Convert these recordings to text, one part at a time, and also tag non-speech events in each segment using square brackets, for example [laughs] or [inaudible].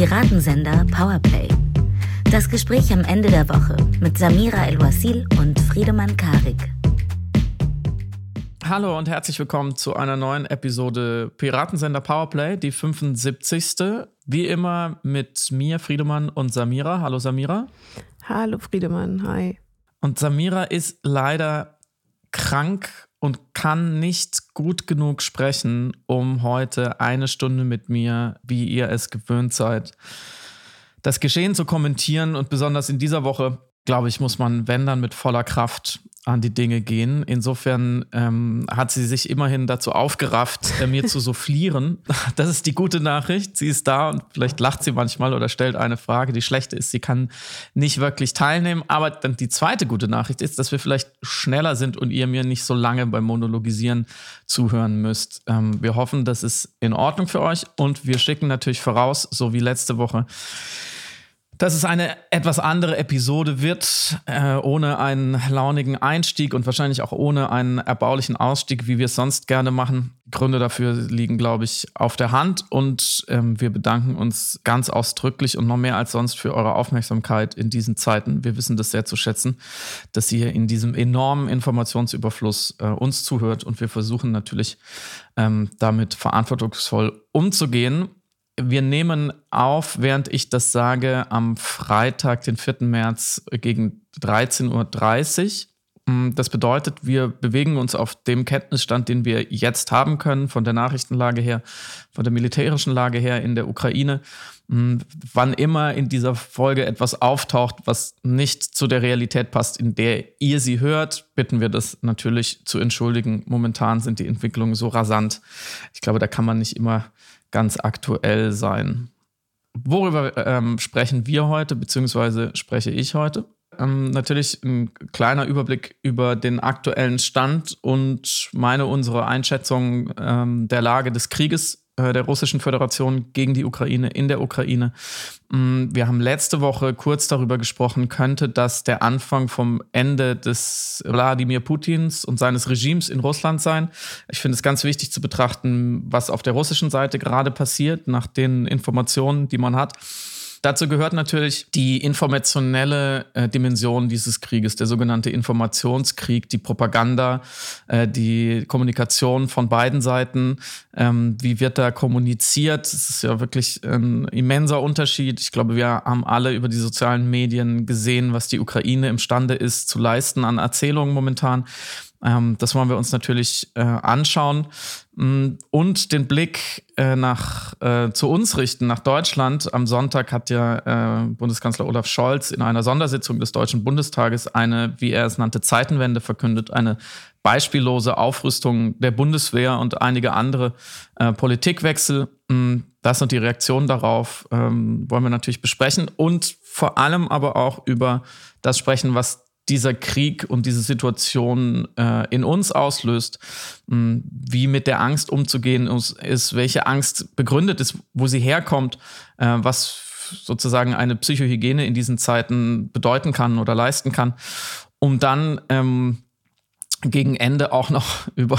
Piratensender Powerplay. Das Gespräch am Ende der Woche mit Samira El-Wasil und Friedemann Karik. Hallo und herzlich willkommen zu einer neuen Episode Piratensender Powerplay, die 75. Wie immer mit mir, Friedemann und Samira. Hallo Samira. Hallo Friedemann, hi. Und Samira ist leider krank und kann nicht gut genug sprechen, um heute eine Stunde mit mir, wie ihr es gewöhnt seid, das Geschehen zu kommentieren. Und besonders in dieser Woche, glaube ich, muss man, wenn dann mit voller Kraft an die Dinge gehen. Insofern ähm, hat sie sich immerhin dazu aufgerafft, äh, mir zu soufflieren. [laughs] Das ist die gute Nachricht. Sie ist da und vielleicht lacht sie manchmal oder stellt eine Frage. Die schlechte ist, sie kann nicht wirklich teilnehmen. Aber dann die zweite gute Nachricht ist, dass wir vielleicht schneller sind und ihr mir nicht so lange beim Monologisieren zuhören müsst. Ähm, wir hoffen, das ist in Ordnung für euch und wir schicken natürlich voraus, so wie letzte Woche, dass es eine etwas andere Episode wird, äh, ohne einen launigen Einstieg und wahrscheinlich auch ohne einen erbaulichen Ausstieg, wie wir es sonst gerne machen. Gründe dafür liegen, glaube ich, auf der Hand und ähm, wir bedanken uns ganz ausdrücklich und noch mehr als sonst für eure Aufmerksamkeit in diesen Zeiten. Wir wissen das sehr zu schätzen, dass ihr in diesem enormen Informationsüberfluss äh, uns zuhört und wir versuchen natürlich ähm, damit verantwortungsvoll umzugehen wir nehmen auf, während ich das sage, am Freitag, den 4. März gegen 13.30 Uhr. Mm, das bedeutet, wir bewegen uns auf dem Kenntnisstand, den wir jetzt haben können, von der Nachrichtenlage her, von der militärischen Lage her in der Ukraine. Wann immer in dieser Folge etwas auftaucht, was nicht zu der Realität passt, in der ihr sie hört, bitten wir das natürlich zu entschuldigen. Momentan sind die Entwicklungen so rasant. Ich glaube, da kann man nicht immer ganz aktuell sein. Worüber ähm, sprechen wir heute, beziehungsweise spreche ich heute? Ähm, natürlich ein kleiner Überblick über den aktuellen Stand und meine, unsere Einschätzung ähm, der Lage des Krieges der Russischen Föderation gegen die Ukraine in der Ukraine. Mm, wir haben letzte Woche kurz darüber gesprochen, könnte das der Anfang vom Ende des Wladimir Putins und seines Regimes in Russland sein. Ich finde es ganz wichtig zu betrachten, was auf der russischen Seite gerade passiert, nach den Informationen, die man hat. Dazu gehört natürlich die informationelle äh, Dimension dieses Krieges, der sogenannte Informationskrieg, die Propaganda, äh, die Kommunikation von beiden Seiten. Ähm, wie wird da kommuniziert? Das ist ja wirklich ein immenser Unterschied. Ich glaube, wir haben alle über die sozialen Medien gesehen, was die Ukraine imstande ist zu leisten an Erzählungen momentan. Ähm, das wollen wir uns natürlich äh, anschauen mm, und den Blick äh, nach, äh, zu uns richten, nach Deutschland. Am Sonntag hat ja äh, Bundeskanzler Olaf Scholz in einer Sondersitzung des Deutschen Bundestages eine, wie er es nannte, Zeitenwende verkündet, eine beispiellose Aufrüstung der Bundeswehr und einige andere äh, Politikwechsel. Mm, das und die Reaktionen darauf ähm, wollen wir natürlich besprechen und vor allem aber auch über das sprechen, was dieser Krieg und diese Situation äh, in uns auslöst, mh, hm, wie mit der Angst umzugehen ist, welche Angst begründet ist, wo sie herkommt, äh, was sozusagen eine Psychohygiene in diesen Zeiten bedeuten kann oder leisten kann, um dann ähm, gegen Ende auch noch [laughs] über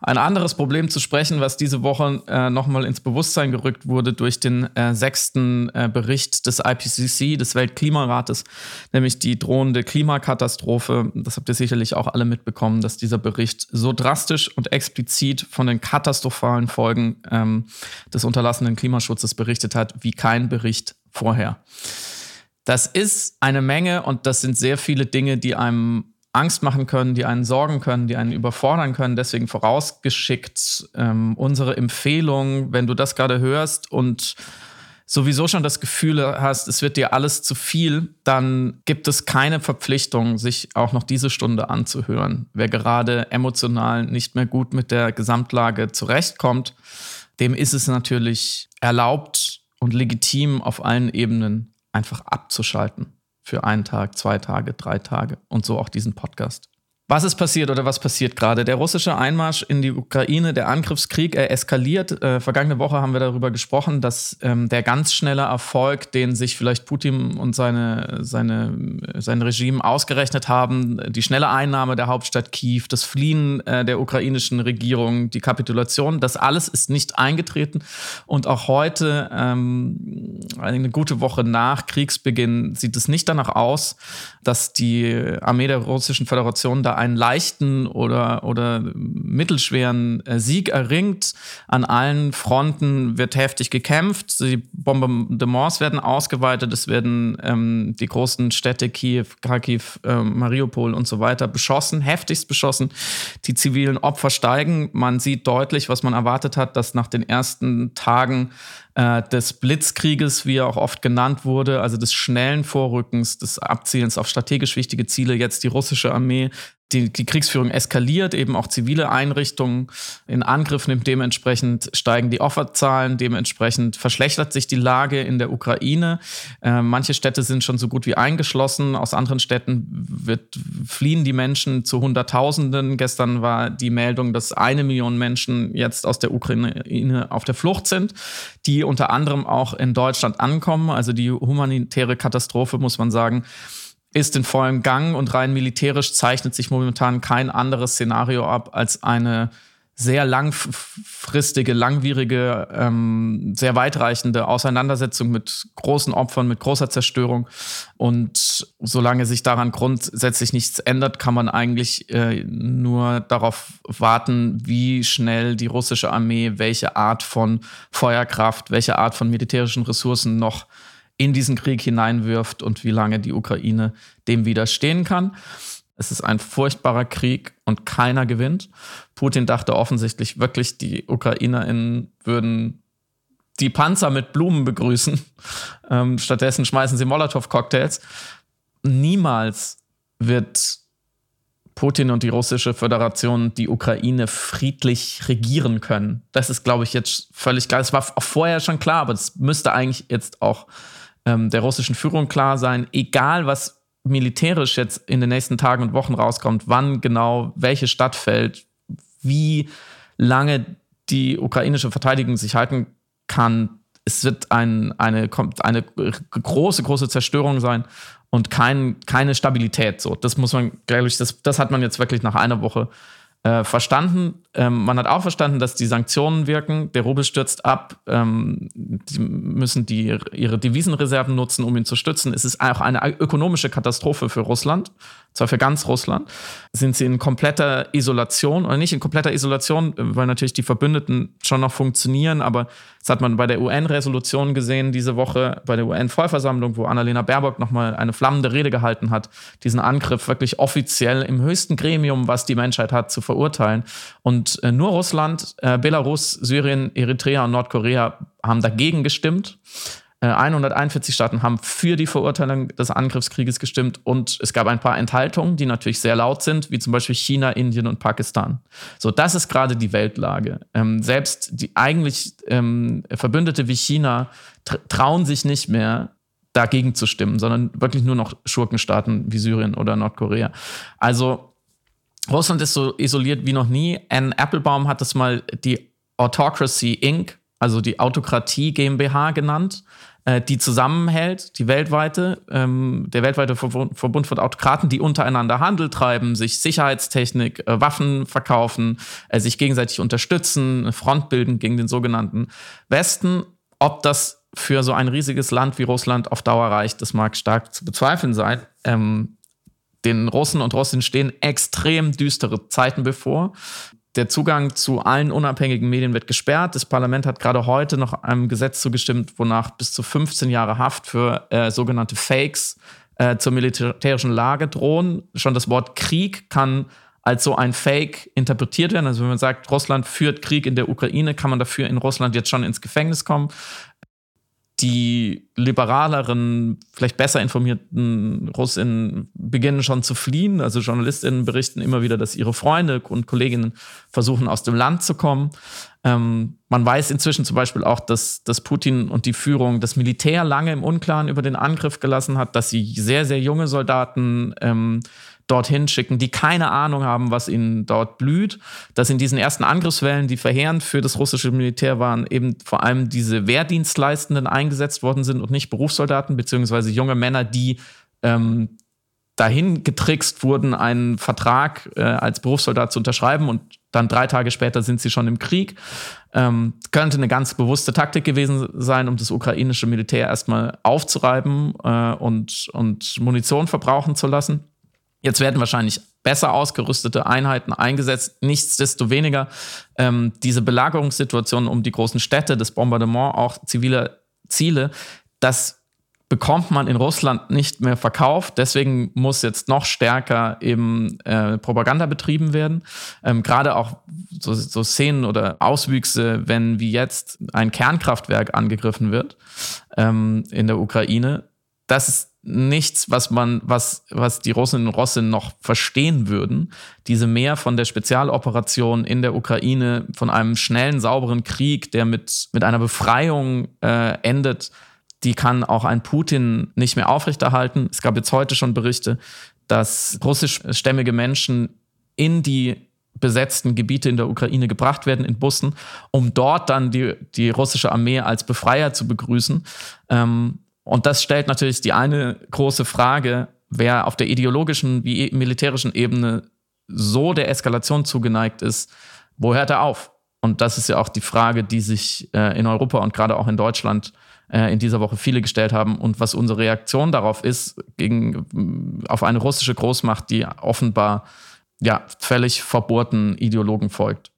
ein anderes Problem zu sprechen, was diese Woche äh, nochmal ins Bewusstsein gerückt wurde durch den äh, sechsten äh, Bericht des IPCC, des Weltklimarates, nämlich die drohende Klimakatastrophe. Das habt ihr sicherlich auch alle mitbekommen, dass dieser Bericht so drastisch und explizit von den katastrophalen Folgen ähm, des unterlassenen Klimaschutzes berichtet hat, wie kein Bericht vorher. Das ist eine Menge und das sind sehr viele Dinge, die einem Angst machen können, die einen sorgen können, die einen überfordern können. Deswegen vorausgeschickt ähm, unsere Empfehlung, wenn du das gerade hörst und sowieso schon das Gefühl hast, es wird dir alles zu viel, dann gibt es keine Verpflichtung, sich auch noch diese Stunde anzuhören. Wer gerade emotional nicht mehr gut mit der Gesamtlage zurechtkommt, dem ist es natürlich erlaubt und legitim auf allen Ebenen einfach abzuschalten für einen Tag, zwei Tage, drei Tage und so auch diesen Podcast. Was ist passiert oder was passiert gerade? Der russische Einmarsch in die Ukraine, der Angriffskrieg, er eskaliert. Äh, vergangene Woche haben wir darüber gesprochen, dass ähm, der ganz schnelle Erfolg, den sich vielleicht Putin und seine, seine, sein Regime ausgerechnet haben, die schnelle Einnahme der Hauptstadt Kiew, das Fliehen äh, der ukrainischen Regierung, die Kapitulation, das alles ist nicht eingetreten. Und auch heute, ähm, eine gute Woche nach Kriegsbeginn, sieht es nicht danach aus, dass die Armee der Russischen Föderation da einen leichten oder, oder mittelschweren äh, Sieg erringt. An allen Fronten wird heftig gekämpft. Die Bombardements werden ausgeweitet. Es werden ähm, die großen Städte Kiew, Kharkiv, äh, Mariupol und so weiter beschossen, heftigst beschossen. Die zivilen Opfer steigen. Man sieht deutlich, was man erwartet hat, dass nach den ersten Tagen äh, des Blitzkrieges, wie er auch oft genannt wurde, also des schnellen Vorrückens, des Abzielens auf strategisch wichtige Ziele, jetzt die russische Armee die, die Kriegsführung eskaliert, eben auch zivile Einrichtungen in Angriff nimmt. Dementsprechend steigen die Opferzahlen, dementsprechend verschlechtert sich die Lage in der Ukraine. Äh, manche Städte sind schon so gut wie eingeschlossen. Aus anderen Städten wird, fliehen die Menschen zu Hunderttausenden. Gestern war die Meldung, dass eine Million Menschen jetzt aus der Ukraine auf der Flucht sind, die unter anderem auch in Deutschland ankommen. Also die humanitäre Katastrophe, muss man sagen, ist in vollem Gang und rein militärisch zeichnet sich momentan kein anderes Szenario ab als eine sehr langfristige, langwierige, ähm, sehr weitreichende Auseinandersetzung mit großen Opfern, mit großer Zerstörung. Und solange sich daran grundsätzlich nichts ändert, kann man eigentlich äh, nur darauf warten, wie schnell die russische Armee welche Art von Feuerkraft, welche Art von militärischen Ressourcen noch in diesen Krieg hineinwirft und wie lange die Ukraine dem widerstehen kann. Es ist ein furchtbarer Krieg und keiner gewinnt. Putin dachte offensichtlich wirklich, die UkrainerInnen würden die Panzer mit Blumen begrüßen. [laughs] Ähm, stattdessen schmeißen sie Molotow-Cocktails. Niemals wird Putin und die russische Föderation die Ukraine friedlich regieren können. Das ist, glaube ich, jetzt völlig klar. Es war auch vorher schon klar, aber es müsste eigentlich jetzt auch ähm, der russischen Führung klar sein, egal was militärisch jetzt in den nächsten Tagen und Wochen rauskommt, wann genau welche Stadt fällt, wie lange die ukrainische Verteidigung sich halten kann. Es wird ein, eine, eine große, große Zerstörung sein und kein, keine Stabilität. So, das muss man, glaube ich, das, das hat man jetzt wirklich nach einer Woche äh, verstanden. Ähm, man hat auch verstanden, dass die Sanktionen wirken. Der Rubel stürzt ab. Ähm, die müssen die, ihre Devisenreserven nutzen, um ihn zu stützen. Es ist auch eine ökonomische Katastrophe für Russland, zwar für ganz Russland. Sind sie in kompletter Isolation oder nicht in kompletter Isolation, weil natürlich die Verbündeten schon noch funktionieren, aber das hat man bei der UN-Resolution gesehen diese Woche, bei der UN-Vollversammlung, wo Annalena Baerbock nochmal eine flammende Rede gehalten hat, diesen Angriff wirklich offiziell im höchsten Gremium, was die Menschheit hat, zu verurteilen. Und äh, nur Russland, äh, Belarus, Syrien, Eritrea und Nordkorea haben dagegen gestimmt. 141 äh, Staaten haben für die Verurteilung des Angriffskrieges gestimmt und es gab ein paar Enthaltungen, die natürlich sehr laut sind, wie zum Beispiel China, Indien und Pakistan. So, das ist gerade die Weltlage. Ähm, selbst die eigentlich ähm, Verbündete wie China trauen sich nicht mehr, dagegen zu stimmen, sondern wirklich nur noch Schurkenstaaten wie Syrien oder Nordkorea. Also Russland ist so isoliert wie noch nie. Anne Applebaum hat das mal die Autocracy Inc., also die Autokratie GmbH genannt äh, die zusammenhält, die weltweite, ähm, der weltweite Verbund von Autokraten, die untereinander Handel treiben, sich Sicherheitstechnik, äh, Waffen verkaufen, äh, sich gegenseitig unterstützen, Front bilden gegen den sogenannten Westen. Ob das für so ein riesiges Land wie Russland auf Dauer reicht, das mag stark zu bezweifeln sein. Ähm, den Russen und Russinnen stehen extrem düstere Zeiten bevor. Der Zugang zu allen unabhängigen Medien wird gesperrt. Das Parlament hat gerade heute noch einem Gesetz zugestimmt, wonach bis zu 15 Jahre Haft für äh, sogenannte Fakes äh, zur militärischen Lage drohen. Schon das Wort Krieg kann als so ein Fake interpretiert werden. Also wenn man sagt, Russland führt Krieg in der Ukraine, kann man dafür in Russland jetzt schon ins Gefängnis kommen die liberaleren, vielleicht besser informierten Russinnen beginnen schon zu fliehen. Also Journalistinnen berichten immer wieder, dass ihre Freunde und Kolleginnen versuchen, aus dem Land zu kommen. Ähm, man weiß inzwischen zum Beispiel auch, dass, dass Putin und die Führung das Militär lange im Unklaren über den Angriff gelassen hat, dass sie sehr, sehr junge Soldaten ähm, dorthin schicken, die keine Ahnung haben, was ihnen dort blüht. Dass in diesen ersten Angriffswellen, die verheerend für das russische Militär waren, eben vor allem diese Wehrdienstleistenden eingesetzt worden sind und nicht Berufssoldaten, beziehungsweise junge Männer, die ähm, dahin getrickst wurden, einen Vertrag äh, als Berufssoldat zu unterschreiben und dann drei Tage später sind sie schon im Krieg. Ähm, könnte eine ganz bewusste Taktik gewesen sein, um das ukrainische Militär erstmal aufzureiben äh, und, und Munition verbrauchen zu lassen. Jetzt werden wahrscheinlich besser ausgerüstete Einheiten eingesetzt. Nichtsdestoweniger, ähm, diese Belagerungssituation um die großen Städte, das Bombardement auch ziviler Ziele, das bekommt man in Russland nicht mehr verkauft. Deswegen muss jetzt noch stärker eben äh, Propaganda betrieben werden. Ähm, Gerade auch so, so, Szenen oder Auswüchse, wenn wie jetzt ein Kernkraftwerk angegriffen wird ähm, in der Ukraine. Das ist nichts, was man, was, was die Russinnen und Russen noch verstehen würden. Diese mehr von der Spezialoperation in der Ukraine, von einem schnellen, sauberen Krieg, der mit, mit einer Befreiung äh, endet, die kann auch ein Putin nicht mehr aufrechterhalten. Es gab jetzt heute schon Berichte, dass russischstämmige Menschen in die besetzten Gebiete in der Ukraine gebracht werden in Bussen, um dort dann die, die russische Armee als Befreier zu begrüßen. Ähm, und das stellt natürlich die eine große Frage, wer auf der ideologischen wie militärischen Ebene so der Eskalation zugeneigt ist, wo hört er auf? Und das ist ja auch die Frage, die sich äh, in Europa und gerade auch in Deutschland äh, in dieser Woche viele gestellt haben und was unsere Reaktion darauf ist, gegen, auf eine russische Großmacht, die offenbar ja, völlig verbohrten Ideologen folgt.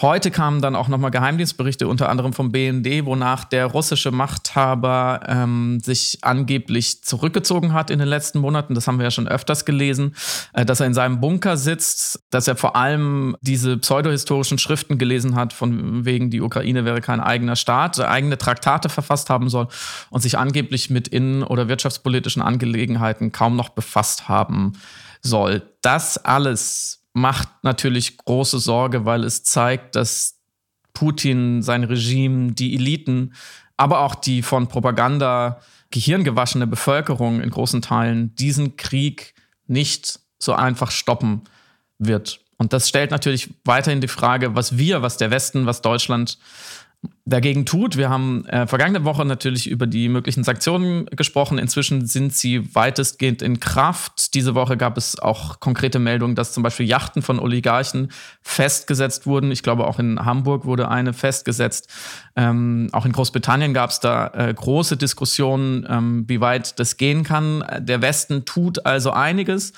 Heute kamen dann auch nochmal Geheimdienstberichte, unter anderem vom BND, wonach der russische Machthaber ähm, sich angeblich zurückgezogen hat in den letzten Monaten. Das haben wir ja schon öfters gelesen, äh, dass er in seinem Bunker sitzt, dass er vor allem diese pseudohistorischen Schriften gelesen hat, von wegen die Ukraine wäre kein eigener Staat, eigene Traktate verfasst haben soll und sich angeblich mit innen- oder wirtschaftspolitischen Angelegenheiten kaum noch befasst haben soll. Das alles macht natürlich große Sorge, weil es zeigt, dass Putin, sein Regime, die Eliten, aber auch die von Propaganda gehirngewaschene Bevölkerung in großen Teilen diesen Krieg nicht so einfach stoppen wird. Und das stellt natürlich weiterhin die Frage, was wir, was der Westen, was Deutschland dagegen tut. Wir haben äh, vergangene Woche natürlich über die möglichen Sanktionen gesprochen. Inzwischen sind sie weitestgehend in Kraft. Diese Woche gab es auch konkrete Meldungen, dass zum Beispiel Yachten von Oligarchen festgesetzt wurden. Ich glaube, auch in Hamburg wurde eine festgesetzt. Ähm, auch in Großbritannien gab es da äh, große Diskussionen, ähm, wie weit das gehen kann. Der Westen tut also einiges.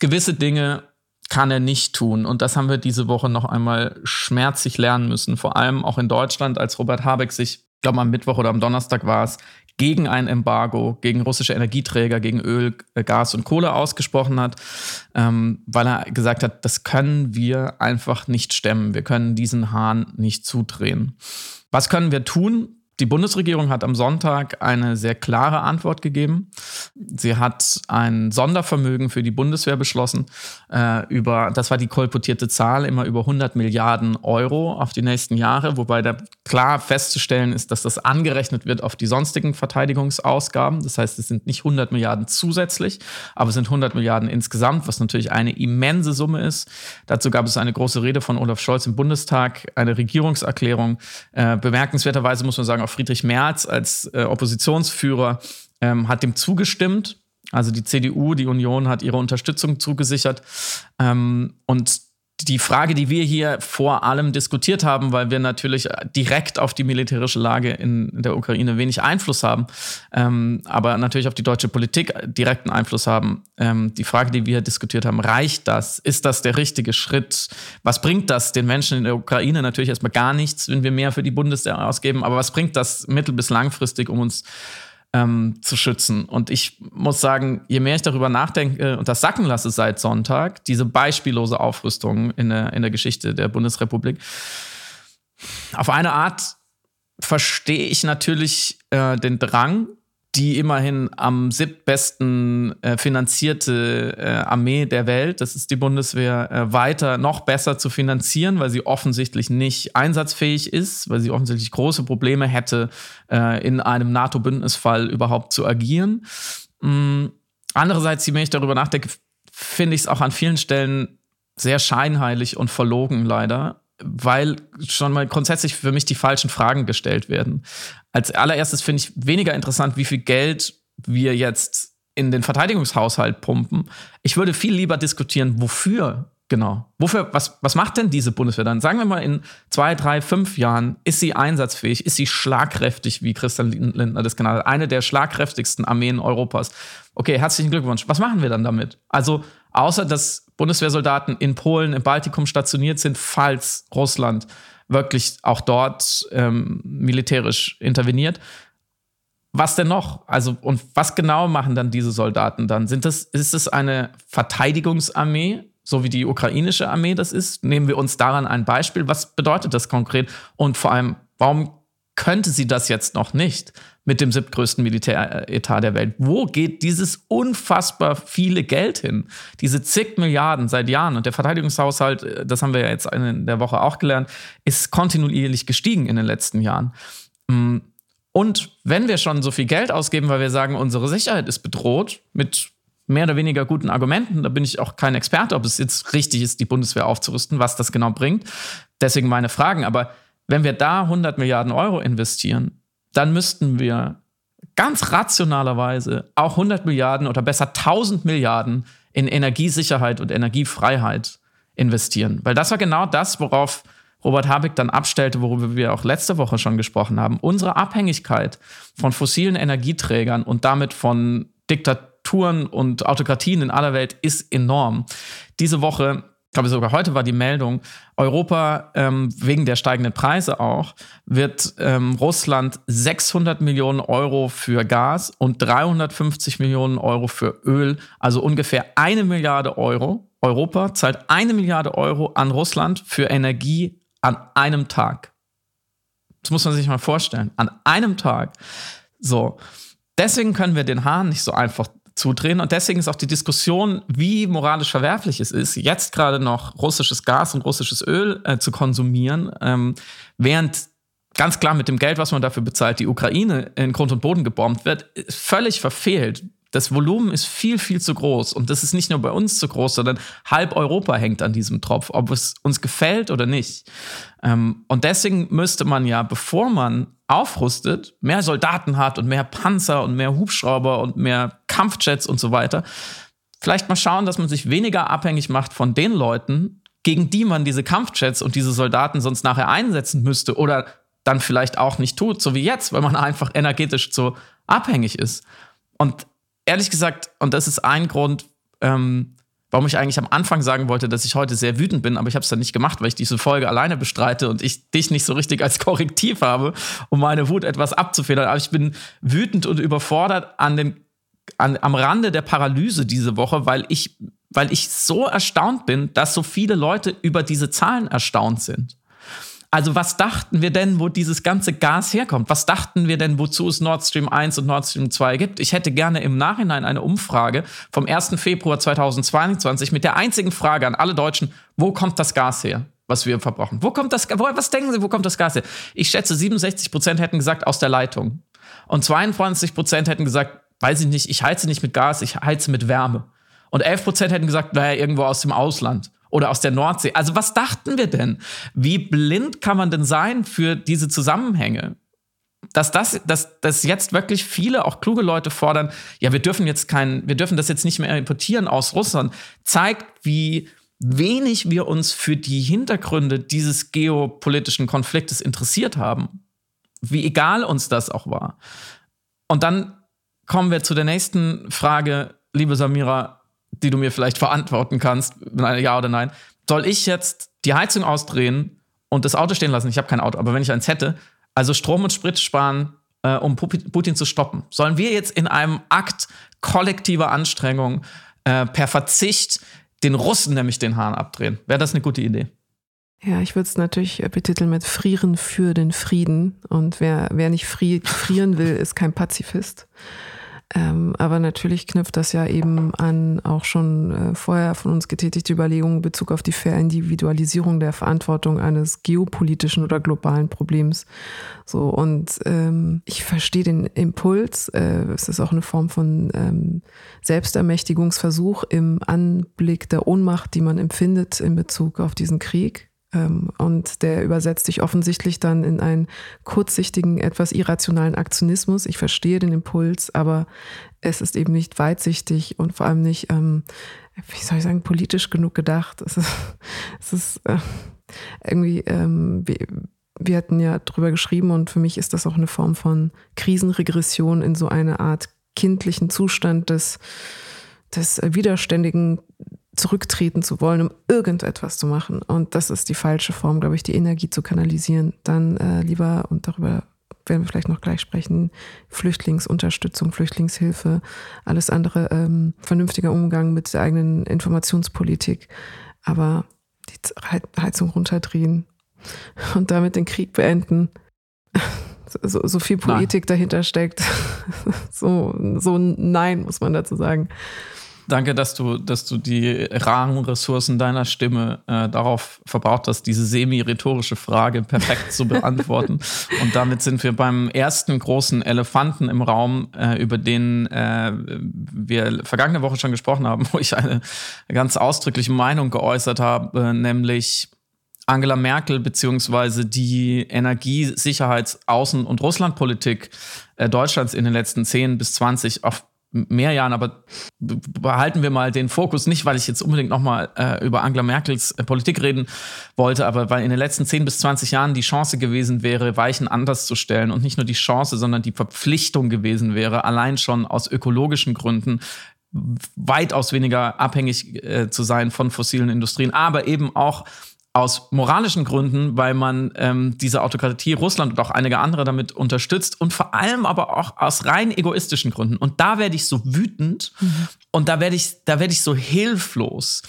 Gewisse Dinge kann er nicht tun. Und das haben wir diese Woche noch einmal schmerzlich lernen müssen. Vor allem auch in Deutschland, als Robert Habeck sich, ich glaube am Mittwoch oder am Donnerstag war es, gegen ein Embargo, gegen russische Energieträger, gegen Öl, äh, Gas und Kohle ausgesprochen hat, ähm, weil er gesagt hat, das können wir einfach nicht stemmen. Wir können diesen Hahn nicht zudrehen. Was können wir tun? Die Bundesregierung hat am Sonntag eine sehr klare Antwort gegeben. Sie hat ein Sondervermögen für die Bundeswehr beschlossen, äh, über, das war die kolportierte Zahl, immer über 100 Milliarden Euro auf die nächsten Jahre, wobei da klar festzustellen ist, dass das angerechnet wird auf die sonstigen Verteidigungsausgaben. Das heißt, es sind nicht 100 Milliarden zusätzlich, aber es sind 100 Milliarden insgesamt, was natürlich eine immense Summe ist. Dazu gab es eine große Rede von Olaf Scholz im Bundestag, eine Regierungserklärung. Äh, bemerkenswerterweise muss man sagen, Friedrich Merz als äh, Oppositionsführer ähm, hat dem zugestimmt. Also die CDU, die Union hat ihre Unterstützung zugesichert. Ähm, und die Frage, die wir hier vor allem diskutiert haben, weil wir natürlich direkt auf die militärische Lage in, der Ukraine wenig Einfluss haben, ähm, aber natürlich auf die deutsche Politik direkten Einfluss haben. Ähm, die Frage, die wir diskutiert haben, reicht das? Ist das der richtige Schritt? Was bringt das den Menschen in der Ukraine? Natürlich erstmal gar nichts, wenn wir mehr für die Bundeswehr ausgeben, aber was bringt das mittel- bis langfristig, um uns ähm, zu schützen. Und ich muss sagen, je mehr ich darüber nachdenke und das sacken lasse seit Sonntag, diese beispiellose Aufrüstung in der, in der Geschichte der Bundesrepublik, auf eine Art verstehe ich natürlich äh, den Drang, die immerhin am siebtbesten äh, finanzierte äh, Armee der Welt, das ist die Bundeswehr, äh, weiter noch besser zu finanzieren, weil sie offensichtlich nicht einsatzfähig ist, weil sie offensichtlich große Probleme hätte, äh, in einem NATO-Bündnisfall überhaupt zu agieren. Mhm. Andererseits, je mehr ich darüber nachdenke, finde ich es auch an vielen Stellen sehr scheinheilig und verlogen leider, weil schon mal grundsätzlich für mich die falschen Fragen gestellt werden. Als allererstes finde ich weniger interessant, wie viel Geld wir jetzt in den Verteidigungshaushalt pumpen. Ich würde viel lieber diskutieren, wofür Genau. Wofür, was, was macht denn diese Bundeswehr dann? Sagen wir mal, in zwei, drei, fünf Jahren ist sie einsatzfähig, ist sie schlagkräftig, wie Christian Lindner das genannt hat, eine der schlagkräftigsten Armeen Europas. Okay, herzlichen Glückwunsch. Was machen wir dann damit? Also, außer dass Bundeswehrsoldaten in Polen, im Baltikum stationiert sind, falls Russland wirklich auch dort ähm, militärisch interveniert. Was denn noch? Also, und was genau machen dann diese Soldaten dann? Sind das, ist es eine Verteidigungsarmee? so wie die ukrainische Armee das ist? Nehmen wir uns daran ein Beispiel. Was bedeutet das konkret? Und vor allem, warum könnte sie das jetzt noch nicht mit dem siebtgrößten Militäretat der Welt? Wo geht dieses unfassbar viele Geld hin? Diese zig Milliarden seit Jahren und der Verteidigungshaushalt, äh, das haben wir ja jetzt in der Woche auch gelernt, ist kontinuierlich gestiegen in den letzten Jahren. Mm, und wenn wir schon so viel Geld ausgeben, weil wir sagen, unsere Sicherheit ist bedroht mit mehr oder weniger guten Argumenten. Da bin ich auch kein Experte, ob es jetzt richtig ist, die Bundeswehr aufzurüsten, was das genau bringt. Deswegen meine Fragen. Aber wenn wir da 100 Milliarden Euro investieren, dann müssten wir ganz rationalerweise auch 100 Milliarden oder besser 1000 Milliarden in Energiesicherheit und Energiefreiheit investieren. Weil das war genau das, worauf Robert Habeck dann abstellte, worüber wir auch letzte Woche schon gesprochen haben. Unsere Abhängigkeit von fossilen Energieträgern und damit von Diktaturen Diktaturen und Autokratien in aller Welt ist enorm. Diese Woche ich glaube sogar heute war die Meldung, Europa ähm, wegen der steigenden Preise auch, wird ähm, Russland 600 Millionen Euro für Gas und 350 Millionen Euro für Öl, also ungefähr eine Milliarde Euro. Europa zahlt eine Milliarde Euro an Russland für Energie an einem Tag. Das muss man sich mal vorstellen. An einem Tag. So. Deswegen können wir den Hahn nicht so einfach zudrehen. Und deswegen ist auch die Diskussion, wie moralisch verwerflich es ist, jetzt gerade noch russisches Gas und russisches Öl äh, zu konsumieren, ähm, während ganz klar mit dem Geld, was man dafür bezahlt, die Ukraine in Grund und Boden gebombt wird, völlig verfehlt das Volumen ist viel, viel zu groß. Und das ist nicht nur bei uns zu groß, sondern halb Europa hängt an diesem Tropf, ob es uns gefällt oder nicht. Ähm, und deswegen müsste man ja, bevor man aufrüstet, mehr Soldaten hat und mehr Panzer und mehr Hubschrauber und mehr Kampfjets und so weiter, vielleicht mal schauen, dass man sich weniger abhängig macht von den Leuten, gegen die man diese Kampfjets und diese Soldaten sonst nachher einsetzen müsste oder dann vielleicht auch nicht tut, so wie jetzt, weil man einfach energetisch so abhängig ist. Und ehrlich gesagt, und das ist ein Grund, ähm, warum ich eigentlich am Anfang sagen wollte, dass ich heute sehr wütend bin, aber ich habe es dann nicht gemacht, weil ich diese Folge alleine bestreite und ich dich nicht so richtig als [laughs] Korrektiv habe, um meine Wut etwas abzufedern. Aber ich bin wütend und überfordert an den, an, am Rande der Paralyse diese Woche, weil ich, weil ich so erstaunt bin, dass so viele Leute über diese Zahlen erstaunt sind. Also was dachten wir denn, wo dieses ganze Gas herkommt? Was dachten wir denn, wozu es Nord Stream 1 und Nord Stream 2 gibt? Ich hätte gerne im Nachhinein eine Umfrage vom 1. Februar 2022 mit der einzigen Frage an alle Deutschen, wo kommt das Gas her? was wir verbrauchen. Wo kommt das, wo, was denken Sie, wo kommt das Gas her? Ich schätze, 67 Prozent hätten gesagt, aus der Leitung. Und 22 Prozent hätten gesagt, weiß ich nicht, ich heize nicht mit Gas, ich heize mit Wärme. Und 11 Prozent hätten gesagt, naja, irgendwo aus dem Ausland oder aus der Nordsee. Also was dachten wir denn? Wie blind kann man denn sein für diese Zusammenhänge? Dass das, dass, dass jetzt wirklich viele, auch kluge Leute fordern, ja, wir dürfen jetzt kein, wir dürfen das jetzt nicht mehr importieren aus Russland, zeigt, wie wenig wir uns für die Hintergründe dieses geopolitischen Konfliktes interessiert haben. Wie egal uns das auch war. Und dann kommen wir zu der nächsten Frage, liebe Samira, die du mir vielleicht verantworten kannst, ja oder nein. Soll ich jetzt die Heizung ausdrehen und das Auto stehen lassen? Ich habe kein Auto, aber wenn ich eins hätte, also Strom und Sprit sparen, äh, um Putin zu stoppen. Sollen wir jetzt in einem Akt kollektiver Anstrengung äh, per Verzicht den Russen nämlich den Hahn abdrehen? Wäre das eine gute Idee? Ja, ich würde es natürlich äh, betiteln mit Frieren für den Frieden. Und wer, wer nicht frieren will, ist kein Pazifist. Ähm, aber natürlich knüpft das ja eben an auch schon äh, vorher von uns getätigte Überlegungen in Bezug auf die Verindividualisierung der Verantwortung eines geopolitischen oder globalen Problems. So, und ähm, ich verstehe den Impuls. Äh, es ist auch eine Form von ähm, Selbstermächtigungsversuch im Anblick der Ohnmacht, die man empfindet in Bezug auf diesen Krieg. Ähm, und der übersetzt sich offensichtlich dann in einen kurzsichtigen, etwas irrationalen Aktionismus. Ich verstehe den Impuls, aber es ist eben nicht weitsichtig und vor allem nicht, ähm, wie soll ich sagen, politisch genug gedacht. Es ist, [laughs] es ist äh, irgendwie, ähm, wir, hatten ja drüber geschrieben und für mich ist das auch eine Form von Krisenregression in so eine Art kindlichen Zustand des, des widerständigen zurücktreten zu wollen, um irgendetwas zu machen. Und das ist die falsche Form, glaube ich, die Energie zu kanalisieren. Dann äh, lieber, und darüber werden wir vielleicht noch gleich sprechen, Flüchtlingsunterstützung, Flüchtlingshilfe, alles andere, ähm, vernünftiger Umgang mit der eigenen Informationspolitik. Aber die Heizung runterdrehen und damit den Krieg beenden. [laughs] So, so viel Poetik nein. dahinter steckt. [laughs] So, so nein, muss man dazu sagen. Danke, dass du, dass du die raren Ressourcen deiner Stimme äh, darauf verbraucht hast, diese semi-rhetorische Frage perfekt zu beantworten. [laughs] Und damit sind wir beim ersten großen Elefanten im Raum, äh, über den äh, wir vergangene Woche schon gesprochen haben, wo ich eine ganz ausdrückliche Meinung geäußert habe, nämlich Angela Merkel beziehungsweise die Energie-, Sicherheits-, Außen- und Russlandpolitik äh, Deutschlands in den letzten 10 bis 20 auf mehr Jahren, aber behalten wir mal den Fokus nicht, weil ich jetzt unbedingt nochmal äh, über Angela Merkels äh, Politik reden wollte, aber weil in den letzten 10 bis 20 Jahren die Chance gewesen wäre, Weichen anders zu stellen und nicht nur die Chance, sondern die Verpflichtung gewesen wäre, allein schon aus ökologischen Gründen weitaus weniger abhängig äh, zu sein von fossilen Industrien, aber eben auch aus moralischen Gründen, weil man ähm, diese Autokratie Russland und auch einige andere damit unterstützt und vor allem aber auch aus rein egoistischen Gründen. Und da werde ich so wütend mhm. und da werde ich, da werde ich so hilflos,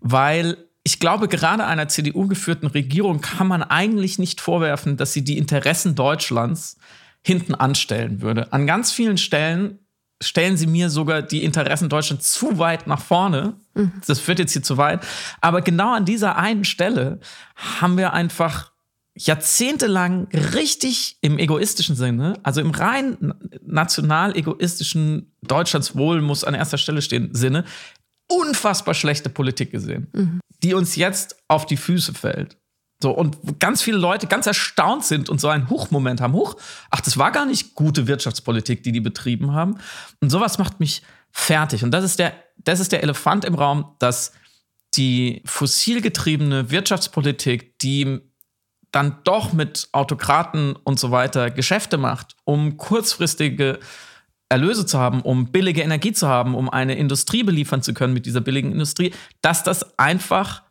weil ich glaube, gerade einer CDU geführten Regierung kann man eigentlich nicht vorwerfen, dass sie die Interessen Deutschlands hinten anstellen würde. An ganz vielen Stellen stellen sie mir sogar die Interessen Deutschlands zu weit nach vorne. Mhm. Das führt jetzt hier zu weit. Aber genau an dieser einen Stelle haben wir einfach jahrzehntelang richtig im egoistischen Sinne, also im rein national egoistischen Deutschlands Wohl muss an erster Stelle stehen Sinne, unfassbar schlechte Politik gesehen, mhm. die uns jetzt auf die Füße fällt. So, und ganz viele Leute ganz erstaunt sind und so einen Hochmoment haben. Huch, ach, das war gar nicht gute Wirtschaftspolitik, die die betrieben haben. Und sowas macht mich fertig. Und das ist der, das ist der Elefant im Raum, dass die fossilgetriebene Wirtschaftspolitik, die dann doch mit Autokraten und so weiter Geschäfte macht, um kurzfristige Erlöse zu haben, um billige Energie zu haben, um eine Industrie beliefern zu können mit dieser billigen Industrie, dass das einfach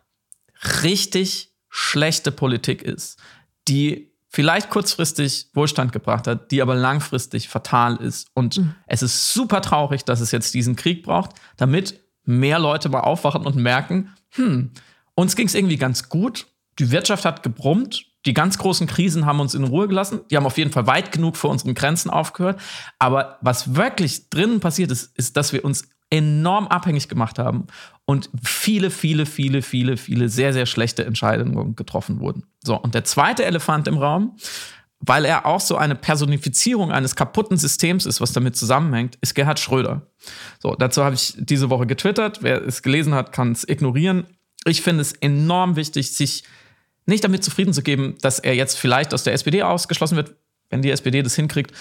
richtig schlechte Politik ist, die vielleicht kurzfristig Wohlstand gebracht hat, die aber langfristig fatal ist. Und mhm. es ist super traurig, dass es jetzt diesen Krieg braucht, damit mehr Leute mal aufwachen und merken, hm, uns ging es irgendwie ganz gut, die Wirtschaft hat gebrummt, die ganz großen Krisen haben uns in Ruhe gelassen, die haben auf jeden Fall weit genug vor unseren Grenzen aufgehört. Aber was wirklich drinnen passiert ist, ist, dass wir uns enorm abhängig gemacht haben und viele, viele, viele, viele, viele sehr, sehr schlechte Entscheidungen getroffen wurden. So, und der zweite Elefant im Raum, weil er auch so eine Personifizierung eines kaputten Systems ist, was damit zusammenhängt, ist Gerhard Schröder. So, dazu habe ich diese Woche getwittert. Wer es gelesen hat, kann es ignorieren. Ich finde es enorm wichtig, sich nicht damit zufrieden zu geben, dass er jetzt vielleicht aus der SPD ausgeschlossen wird, wenn die SPD das hinkriegt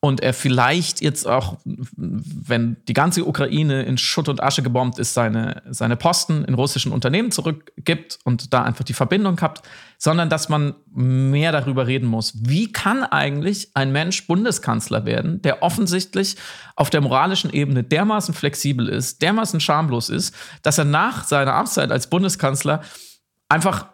und er vielleicht jetzt auch, wenn die ganze Ukraine in Schutt und Asche gebombt ist, seine, seine Posten in russischen Unternehmen zurückgibt und da einfach die Verbindung hat, sondern dass man mehr darüber reden muss. Wie kann eigentlich ein Mensch Bundeskanzler werden, der offensichtlich auf der moralischen Ebene dermaßen flexibel ist, dermaßen schamlos ist, dass er nach seiner Amtszeit als Bundeskanzler einfach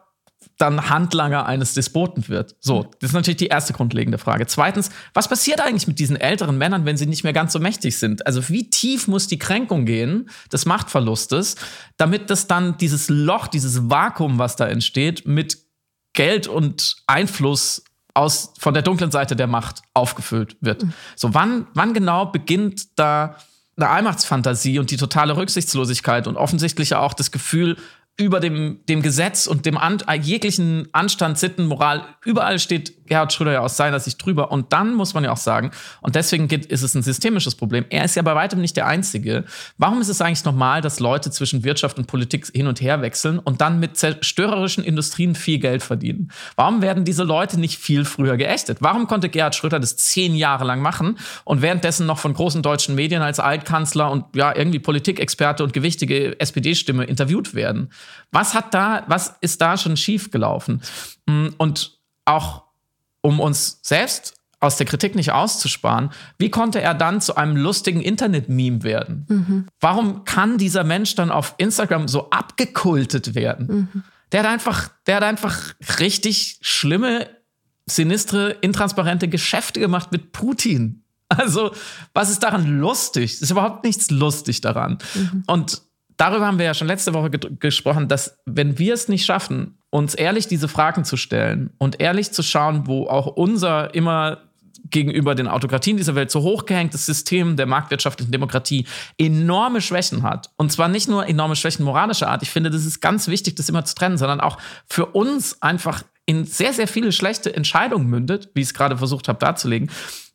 dann Handlanger eines Despoten wird. So, das ist natürlich die erste grundlegende Frage. Zweitens, was passiert eigentlich mit diesen älteren Männern, wenn sie nicht mehr ganz so mächtig sind? Also wie tief muss die Kränkung gehen des Machtverlustes, damit das dann dieses Loch, dieses Vakuum, was da entsteht, mit Geld und Einfluss aus, von der dunklen Seite der Macht aufgefüllt wird. Mhm. So, wann, wann genau beginnt da eine Allmachtsfantasie und die totale Rücksichtslosigkeit und offensichtlich auch das Gefühl, über dem, dem Gesetz und dem an, jeglichen Anstand, Sitten, Moral, überall steht Gerhard Schröder ja aus seiner Sicht drüber. Und dann muss man ja auch sagen, und deswegen geht, ist es ein systemisches Problem. Er ist ja bei weitem nicht der Einzige. Warum ist es eigentlich normal, dass Leute zwischen Wirtschaft und Politik hin und her wechseln und dann mit zerstörerischen Industrien viel Geld verdienen? Warum werden diese Leute nicht viel früher geächtet? Warum konnte Gerhard Schröder das zehn Jahre lang machen und währenddessen noch von großen deutschen Medien als Altkanzler und ja, irgendwie Politikexperte und gewichtige SPD-Stimme interviewt werden? Was hat da, was ist da schon schief gelaufen? Mm, und auch um uns selbst aus der Kritik nicht auszusparen, wie konnte er dann zu einem lustigen Internet-Meme werden? Mhm. Warum kann dieser Mensch dann auf Instagram so abgekultet werden? Mhm. Der hat einfach, der hat einfach richtig schlimme, sinistre, intransparente Geschäfte gemacht mit Putin. [laughs] Also, was ist daran lustig? Es ist überhaupt nichts lustig daran. Mhm. Und darüber haben wir ja schon letzte Woche gesprochen, dass wenn wir es nicht schaffen, uns ehrlich diese Fragen zu stellen und ehrlich zu schauen, wo auch unser immer gegenüber den Autokratien dieser Welt so hochgehängtes System der marktwirtschaftlichen Demokratie enorme Schwächen hat. Und zwar nicht nur enorme Schwächen moralischer Art. Ich finde, das ist ganz wichtig, das immer zu trennen, sondern auch für uns einfach in sehr, sehr viele schlechte Entscheidungen mündet, wie ich es gerade versucht habe darzulegen,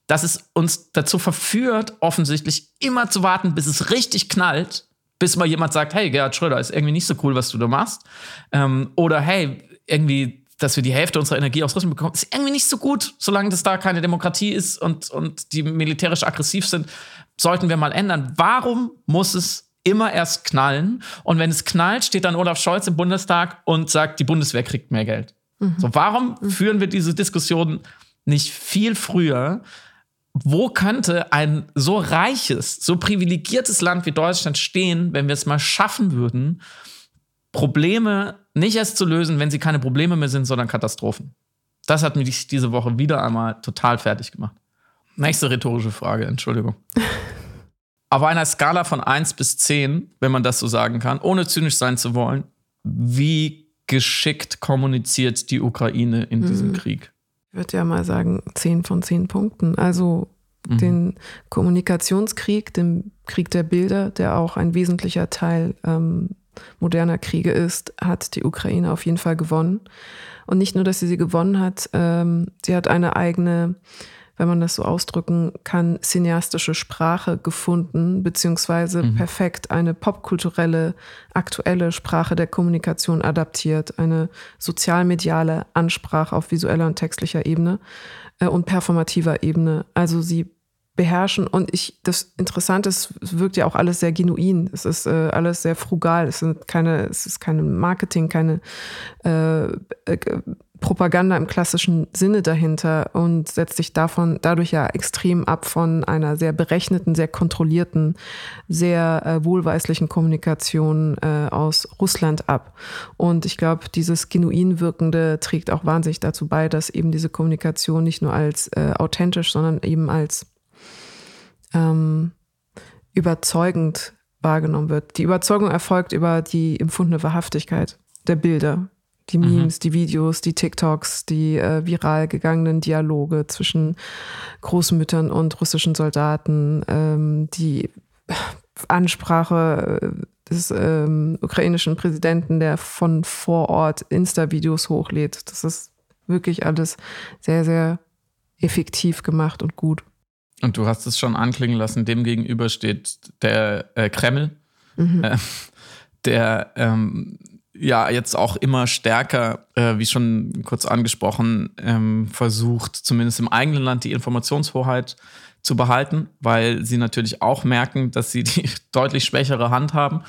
dass es uns dazu verführt, offensichtlich immer zu warten, bis es richtig knallt bis mal jemand sagt, hey, Gerhard Schröder, ist irgendwie nicht so cool, was du da machst. Ähm, oder hey, irgendwie, dass wir die Hälfte unserer Energie aus Russland bekommen, ist irgendwie nicht so gut, solange das da keine Demokratie ist und, und die militärisch aggressiv sind, sollten wir mal ändern. Warum muss es immer erst knallen? Und wenn es knallt, steht dann Olaf Scholz im Bundestag und sagt, die Bundeswehr kriegt mehr Geld. Mhm. So, warum mhm. führen wir diese Diskussion nicht viel früher? Wo könnte ein so reiches, so privilegiertes Land wie Deutschland stehen, wenn wir es mal schaffen würden, Probleme nicht erst zu lösen, wenn sie keine Probleme mehr sind, sondern Katastrophen? Das hat mich diese Woche wieder einmal total fertig gemacht. Nächste rhetorische Frage, Entschuldigung. [laughs] Auf einer Skala von 1 bis 10, wenn man das so sagen kann, ohne zynisch sein zu wollen, wie geschickt kommuniziert die Ukraine in diesem mhm. Krieg? Ich würde ja mal sagen, zehn von zehn Punkten. Also mhm. den Kommunikationskrieg, den Krieg der Bilder, der auch ein wesentlicher Teil ähm, moderner Kriege ist, hat die Ukraine auf jeden Fall gewonnen. Und nicht nur, dass sie sie gewonnen hat, ähm, sie hat eine eigene wenn man das so ausdrücken kann, cineastische Sprache gefunden, beziehungsweise mhm. perfekt eine popkulturelle, aktuelle Sprache der Kommunikation adaptiert, eine sozialmediale Ansprache auf visueller und textlicher Ebene äh, und performativer Ebene. Also sie beherrschen und ich, das Interessante ist, es wirkt ja auch alles sehr genuin. Es ist äh, alles sehr frugal. Es sind keine, es ist kein Marketing, keine äh, äh Propaganda im klassischen Sinne dahinter und setzt sich davon dadurch ja extrem ab von einer sehr berechneten, sehr kontrollierten, sehr äh, wohlweislichen Kommunikation äh, aus Russland ab. Und ich glaube, dieses genuin wirkende trägt auch wahnsinnig dazu bei, dass eben diese Kommunikation nicht nur als äh, authentisch, sondern eben als ähm, überzeugend wahrgenommen wird. Die Überzeugung erfolgt über die empfundene Wahrhaftigkeit der Bilder, die mhm. Memes, mhm. die Videos, die TikToks, die äh, viral gegangenen Dialoge zwischen Großmüttern und russischen Soldaten, ähm, die [laughs] Ansprache äh, des ähm, ukrainischen Präsidenten, der von vor Ort Insta-Videos hochlädt. Das ist wirklich alles sehr, sehr effektiv gemacht und gut. Und du hast es schon anklingen lassen, dem gegenüber steht der äh, Kreml, mhm. äh, der ähm, ja jetzt auch immer stärker, äh, wie schon kurz angesprochen, ähm, versucht, zumindest im eigenen Land die Informationshoheit zu behalten, weil sie natürlich auch merken, dass sie die [laughs] deutlich schwächere Hand haben,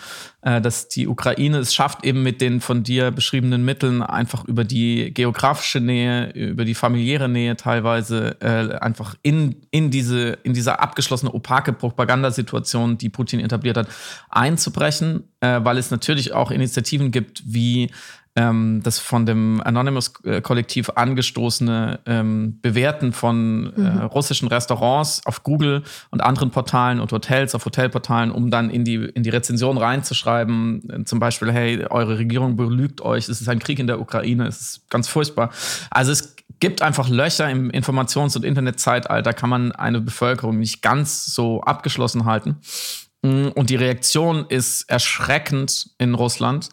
äh, dass die Ukraine es schafft, eben mit den von dir beschriebenen Mitteln einfach über die geografische Nähe, über die familiäre Nähe teilweise äh, einfach in, in, diese, in diese abgeschlossene, opake Propagandasituation, die Putin etabliert hat, einzubrechen, äh, weil es natürlich auch Initiativen gibt, wie ähm, das von dem Anonymous-Kollektiv angestoßene ähm, Bewerten von äh, mhm. russischen Restaurants auf Google und anderen Portalen und Hotels auf Hotelportalen, um dann in die, in die Rezension reinzuschreiben, äh, zum Beispiel, hey, eure Regierung belügt euch, es ist ein Krieg in der Ukraine, es ist ganz furchtbar. Also es gibt einfach Löcher im Informations- und Internetzeitalter, kann man eine Bevölkerung nicht ganz so abgeschlossen halten. Mm, und die Reaktion ist erschreckend in Russland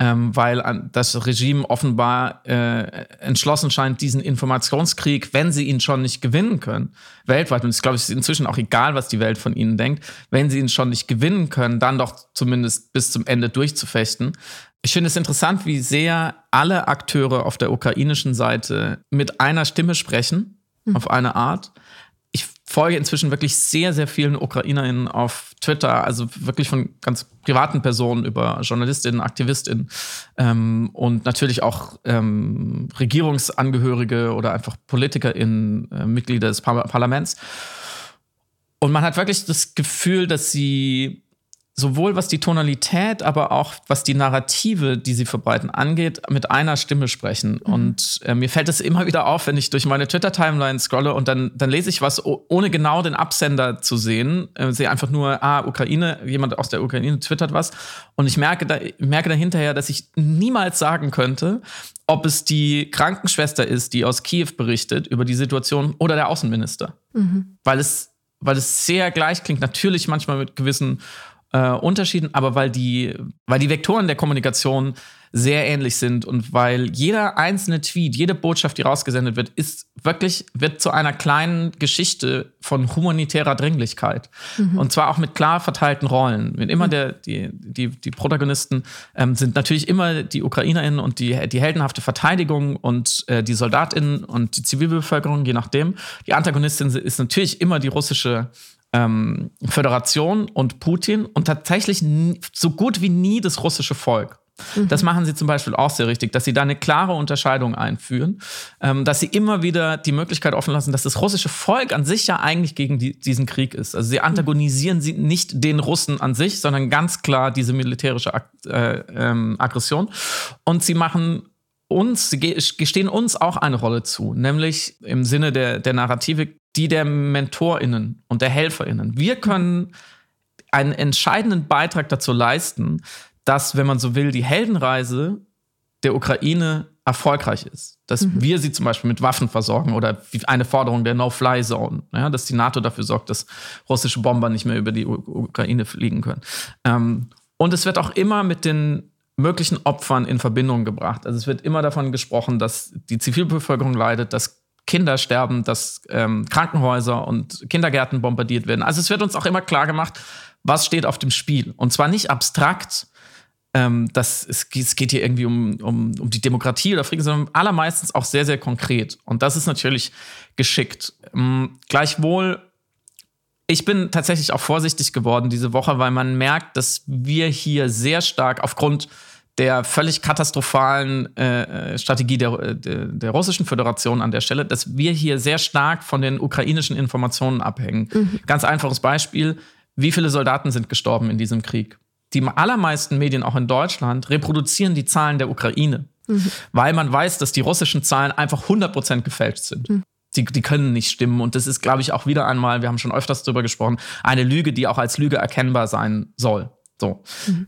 ähm, weil das Regime offenbar äh, entschlossen scheint, diesen Informationskrieg, wenn sie ihn schon nicht gewinnen können, weltweit, und ich glaube, es ist inzwischen auch egal, was die Welt von ihnen denkt, wenn sie ihn schon nicht gewinnen können, dann doch zumindest bis zum Ende durchzufechten. Ich finde es interessant, wie sehr alle Akteure auf der ukrainischen Seite mit einer Stimme sprechen, mhm. auf eine Art ich folge inzwischen wirklich sehr, sehr vielen UkrainerInnen auf Twitter, also wirklich von ganz privaten Personen über JournalistInnen, AktivistInnen ähm, und natürlich auch ähm, Regierungsangehörige oder einfach PolitikerInnen, äh, Mitglieder des Par Parlaments. Und man hat wirklich das Gefühl, dass sie sowohl was die Tonalität, aber auch was die Narrative, die sie verbreiten, angeht, mit einer Stimme sprechen. Mhm. Und äh, mir fällt es immer wieder auf, wenn ich durch meine Twitter-Timeline scrolle und dann, dann lese ich was, ohne genau den Absender zu sehen. Äh, sehe einfach nur, ah, Ukraine, jemand aus der Ukraine twittert was. Und ich merke, da, merke dahinterher, dass ich niemals sagen könnte, ob es die Krankenschwester ist, die aus Kiew berichtet über die Situation oder der Außenminister. Mhm. Weil es weil es sehr gleich klingt, natürlich manchmal mit gewissen äh, Unterschieden, aber weil die, weil die Vektoren der Kommunikation sehr ähnlich sind und weil jeder einzelne Tweet, jede Botschaft, die rausgesendet wird, ist wirklich, wird zu einer kleinen Geschichte von humanitärer Dringlichkeit. Mhm. Und zwar auch mit klar verteilten Rollen. Mit immer mhm. der, die, die, die Protagonisten ähm, sind natürlich immer die UkrainerInnen und die, die heldenhafte Verteidigung und äh, die SoldatInnen und die Zivilbevölkerung, je nachdem. Die Antagonistin ist natürlich immer die russische ähm, Föderation und Putin und tatsächlich so gut wie nie das russische Volk. Mhm. Das machen sie zum Beispiel auch sehr richtig, dass sie da eine klare Unterscheidung einführen, ähm, dass sie immer wieder die Möglichkeit offen lassen, dass das russische Volk an sich ja eigentlich gegen die, diesen Krieg ist. Also sie antagonisieren sie nicht den Russen an sich, sondern ganz klar diese militärische Ag äh, ähm, Aggression. Und sie machen uns, sie gestehen uns auch eine Rolle zu, nämlich im Sinne der, der Narrative die der MentorInnen und der HelferInnen. Wir können einen entscheidenden Beitrag dazu leisten, dass, wenn man so will, die Heldenreise der Ukraine erfolgreich ist. Dass mhm. wir sie zum Beispiel mit Waffen versorgen oder eine Forderung der No-Fly-Zone, ja, dass die NATO dafür sorgt, dass russische Bomber nicht mehr über die Ukraine fliegen können. Ähm, und es wird auch immer mit den möglichen Opfern in Verbindung gebracht. Also es wird immer davon gesprochen, dass die Zivilbevölkerung leidet, dass Kinder sterben, dass ähm, Krankenhäuser und Kindergärten bombardiert werden. Also es wird uns auch immer klar gemacht, was steht auf dem Spiel. Und zwar nicht abstrakt, ähm, dass es, es, geht hier irgendwie um, um, um die Demokratie oder Frieden, sondern allermeistens auch sehr, sehr konkret. Und das ist natürlich geschickt. Ähm, gleichwohl, ich bin tatsächlich auch vorsichtig geworden diese Woche, weil man merkt, dass wir hier sehr stark aufgrund der völlig katastrophalen äh, äh Strategie der, der, der, russischen Föderation an der Stelle, dass wir hier sehr stark von den ukrainischen Informationen abhängen. Mhm. Ganz einfaches Beispiel, wie viele Soldaten sind gestorben in diesem Krieg? Die allermeisten Medien, auch in Deutschland, reproduzieren die Zahlen der Ukraine, mhm. weil man weiß, dass die russischen Zahlen einfach 100% gefälscht sind. Mhm. Die, die, können nicht stimmen. Und das ist, glaube ich, auch wieder einmal, wir haben schon öfters darüber gesprochen, eine Lüge, die auch als Lüge erkennbar sein soll. So. Mhm.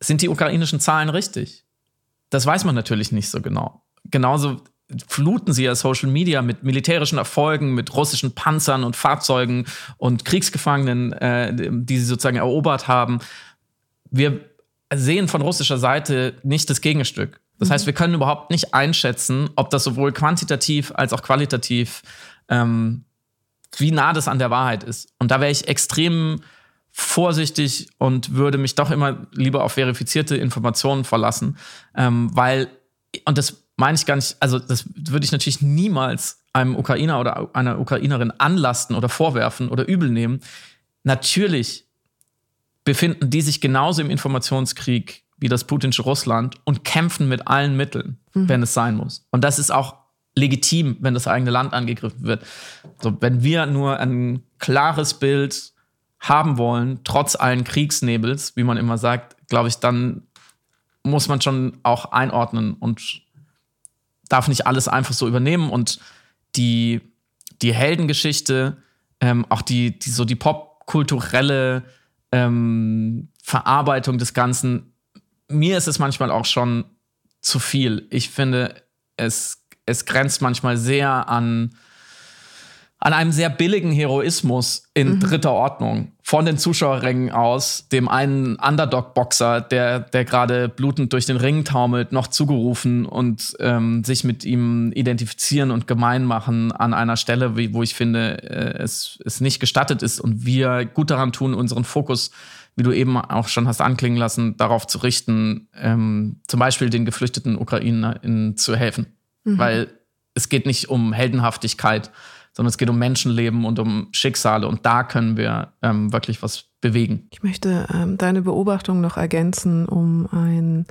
Sind die ukrainischen Zahlen richtig? Das weiß man natürlich nicht so genau. Genauso fluten sie ja Social Media mit militärischen Erfolgen, mit russischen Panzern und Fahrzeugen und Kriegsgefangenen, äh, die sie sozusagen erobert haben. Wir sehen von russischer Seite nicht das Gegenstück. Das mhm. heißt, wir können überhaupt nicht einschätzen, ob das sowohl quantitativ als auch qualitativ, ähm, wie nah das an der Wahrheit ist. Und da wäre ich extrem vorsichtig und würde mich doch immer lieber auf verifizierte Informationen verlassen, ähm, weil, und das meine ich gar nicht, also das würde ich natürlich niemals einem Ukrainer oder einer Ukrainerin anlasten oder vorwerfen oder übel nehmen. Natürlich befinden die sich genauso im Informationskrieg wie das putinsche Russland und kämpfen mit allen Mitteln, mhm. wenn es sein muss. Und das ist auch legitim, wenn das eigene Land angegriffen wird. So, wenn wir nur ein klares Bild haben wollen, trotz allen Kriegsnebels, wie man immer sagt, glaube ich, dann muss man schon auch einordnen und darf nicht alles einfach so übernehmen. Und die, die Heldengeschichte, ähm, auch die, die, so die popkulturelle ähm, Verarbeitung des Ganzen, mir ist es manchmal auch schon zu viel. Ich finde, es es grenzt manchmal sehr an an einem sehr billigen Heroismus in mhm. dritter Ordnung von den Zuschauerrängen aus, dem einen Underdog-Boxer, der, der gerade blutend durch den Ring taumelt, noch zugerufen und ähm, sich mit ihm identifizieren und gemein machen an einer Stelle, wo ich finde, äh, es, es nicht gestattet ist und wir gut daran tun, unseren Fokus, wie du eben auch schon hast anklingen lassen, darauf zu richten, ähm, zum Beispiel den geflüchteten UkrainerInnen zu helfen. Mhm. Weil es geht nicht um Heldenhaftigkeit, sondern es geht um Menschenleben und um Schicksale und da können wir ähm, wirklich was bewegen. Ich möchte ähm, deine Beobachtung noch ergänzen um einen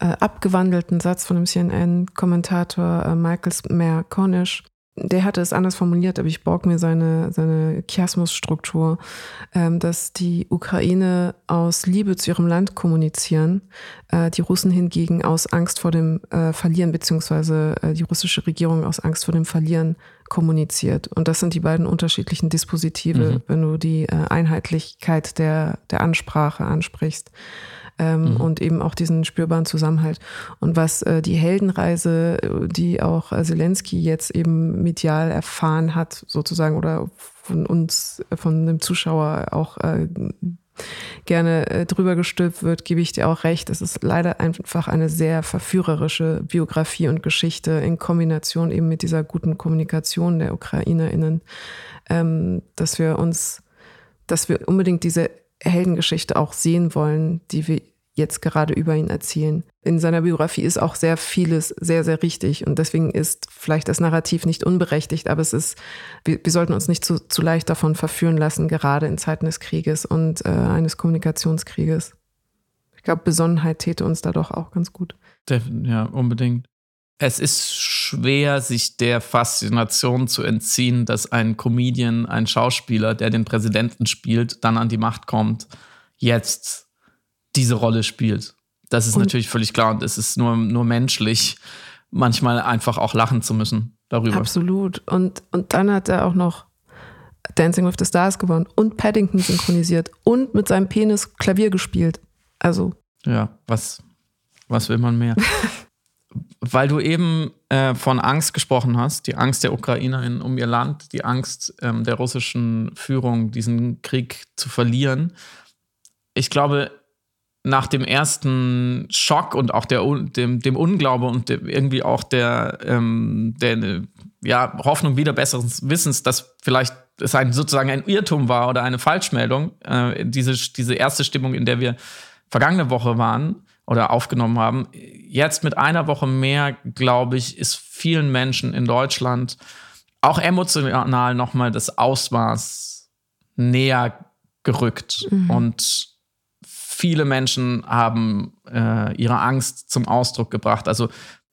äh, abgewandelten Satz von dem CNN-Kommentator äh, Michael Mer-Cornish, der hatte es anders formuliert, aber ich borg mir seine, seine Chiasmusstruktur, ähm, dass die Ukraine aus Liebe zu ihrem Land kommunizieren, äh, die Russen hingegen aus Angst vor dem Verlieren, beziehungsweise die russische Regierung aus Angst vor dem Verlieren kommuniziert. Und das sind die beiden unterschiedlichen Dispositive, mhm. wenn du die äh, Einheitlichkeit der, der Ansprache ansprichst ähm, mhm. und eben auch diesen spürbaren Zusammenhalt. Und was äh, die Heldenreise, die auch äh, Zelensky jetzt eben medial erfahren hat, sozusagen, oder von uns, von dem Zuschauer auch äh, gerne äh, drüber gestülpt wird, gebe ich dir auch recht. Es ist leider einfach eine sehr verführerische Biografie und Geschichte in Kombination eben mit dieser guten Kommunikation der UkrainerInnen, ähm, dass wir uns, dass wir unbedingt diese Heldengeschichte auch sehen wollen, die wir jetzt gerade über ihn erzählen. In seiner Biografie ist auch sehr vieles sehr, sehr richtig und deswegen ist vielleicht das Narrativ nicht unberechtigt, aber es ist, wir, wir sollten uns nicht zu, zu leicht davon verführen lassen, gerade in Zeiten des Krieges und äh, eines Kommunikationskrieges. Ich glaube, Besonnenheit täte uns da doch auch ganz gut. Ja, unbedingt. Es ist schwer, sich der Faszination zu entziehen, dass ein Comedian, ein Schauspieler, der den Präsidenten spielt, dann an die Macht kommt, jetzt diese Rolle spielt. Das ist und natürlich völlig klar und es ist nur, nur menschlich, manchmal einfach auch lachen zu müssen darüber. Absolut. Und, und dann hat er auch noch Dancing with the Stars gewonnen und Paddington synchronisiert und mit seinem Penis Klavier gespielt. Also. Ja, was, was will man mehr? [laughs] Weil du eben äh, von Angst gesprochen hast, die Angst der Ukrainerin um ihr Land, die Angst ähm, der russischen Führung, diesen Krieg zu verlieren. Ich glaube, nach dem ersten Schock und auch der, dem, dem Unglaube und dem, irgendwie auch der, ähm, der ja, Hoffnung wieder besseres Wissens, dass vielleicht es ein, sozusagen ein Irrtum war oder eine Falschmeldung, äh, diese, diese erste Stimmung, in der wir vergangene Woche waren oder aufgenommen haben. Jetzt mit einer Woche mehr, glaube ich, ist vielen Menschen in Deutschland auch emotional nochmal das Ausmaß näher gerückt. Mhm. Und viele Menschen haben äh, ihre Angst zum Ausdruck gebracht. Also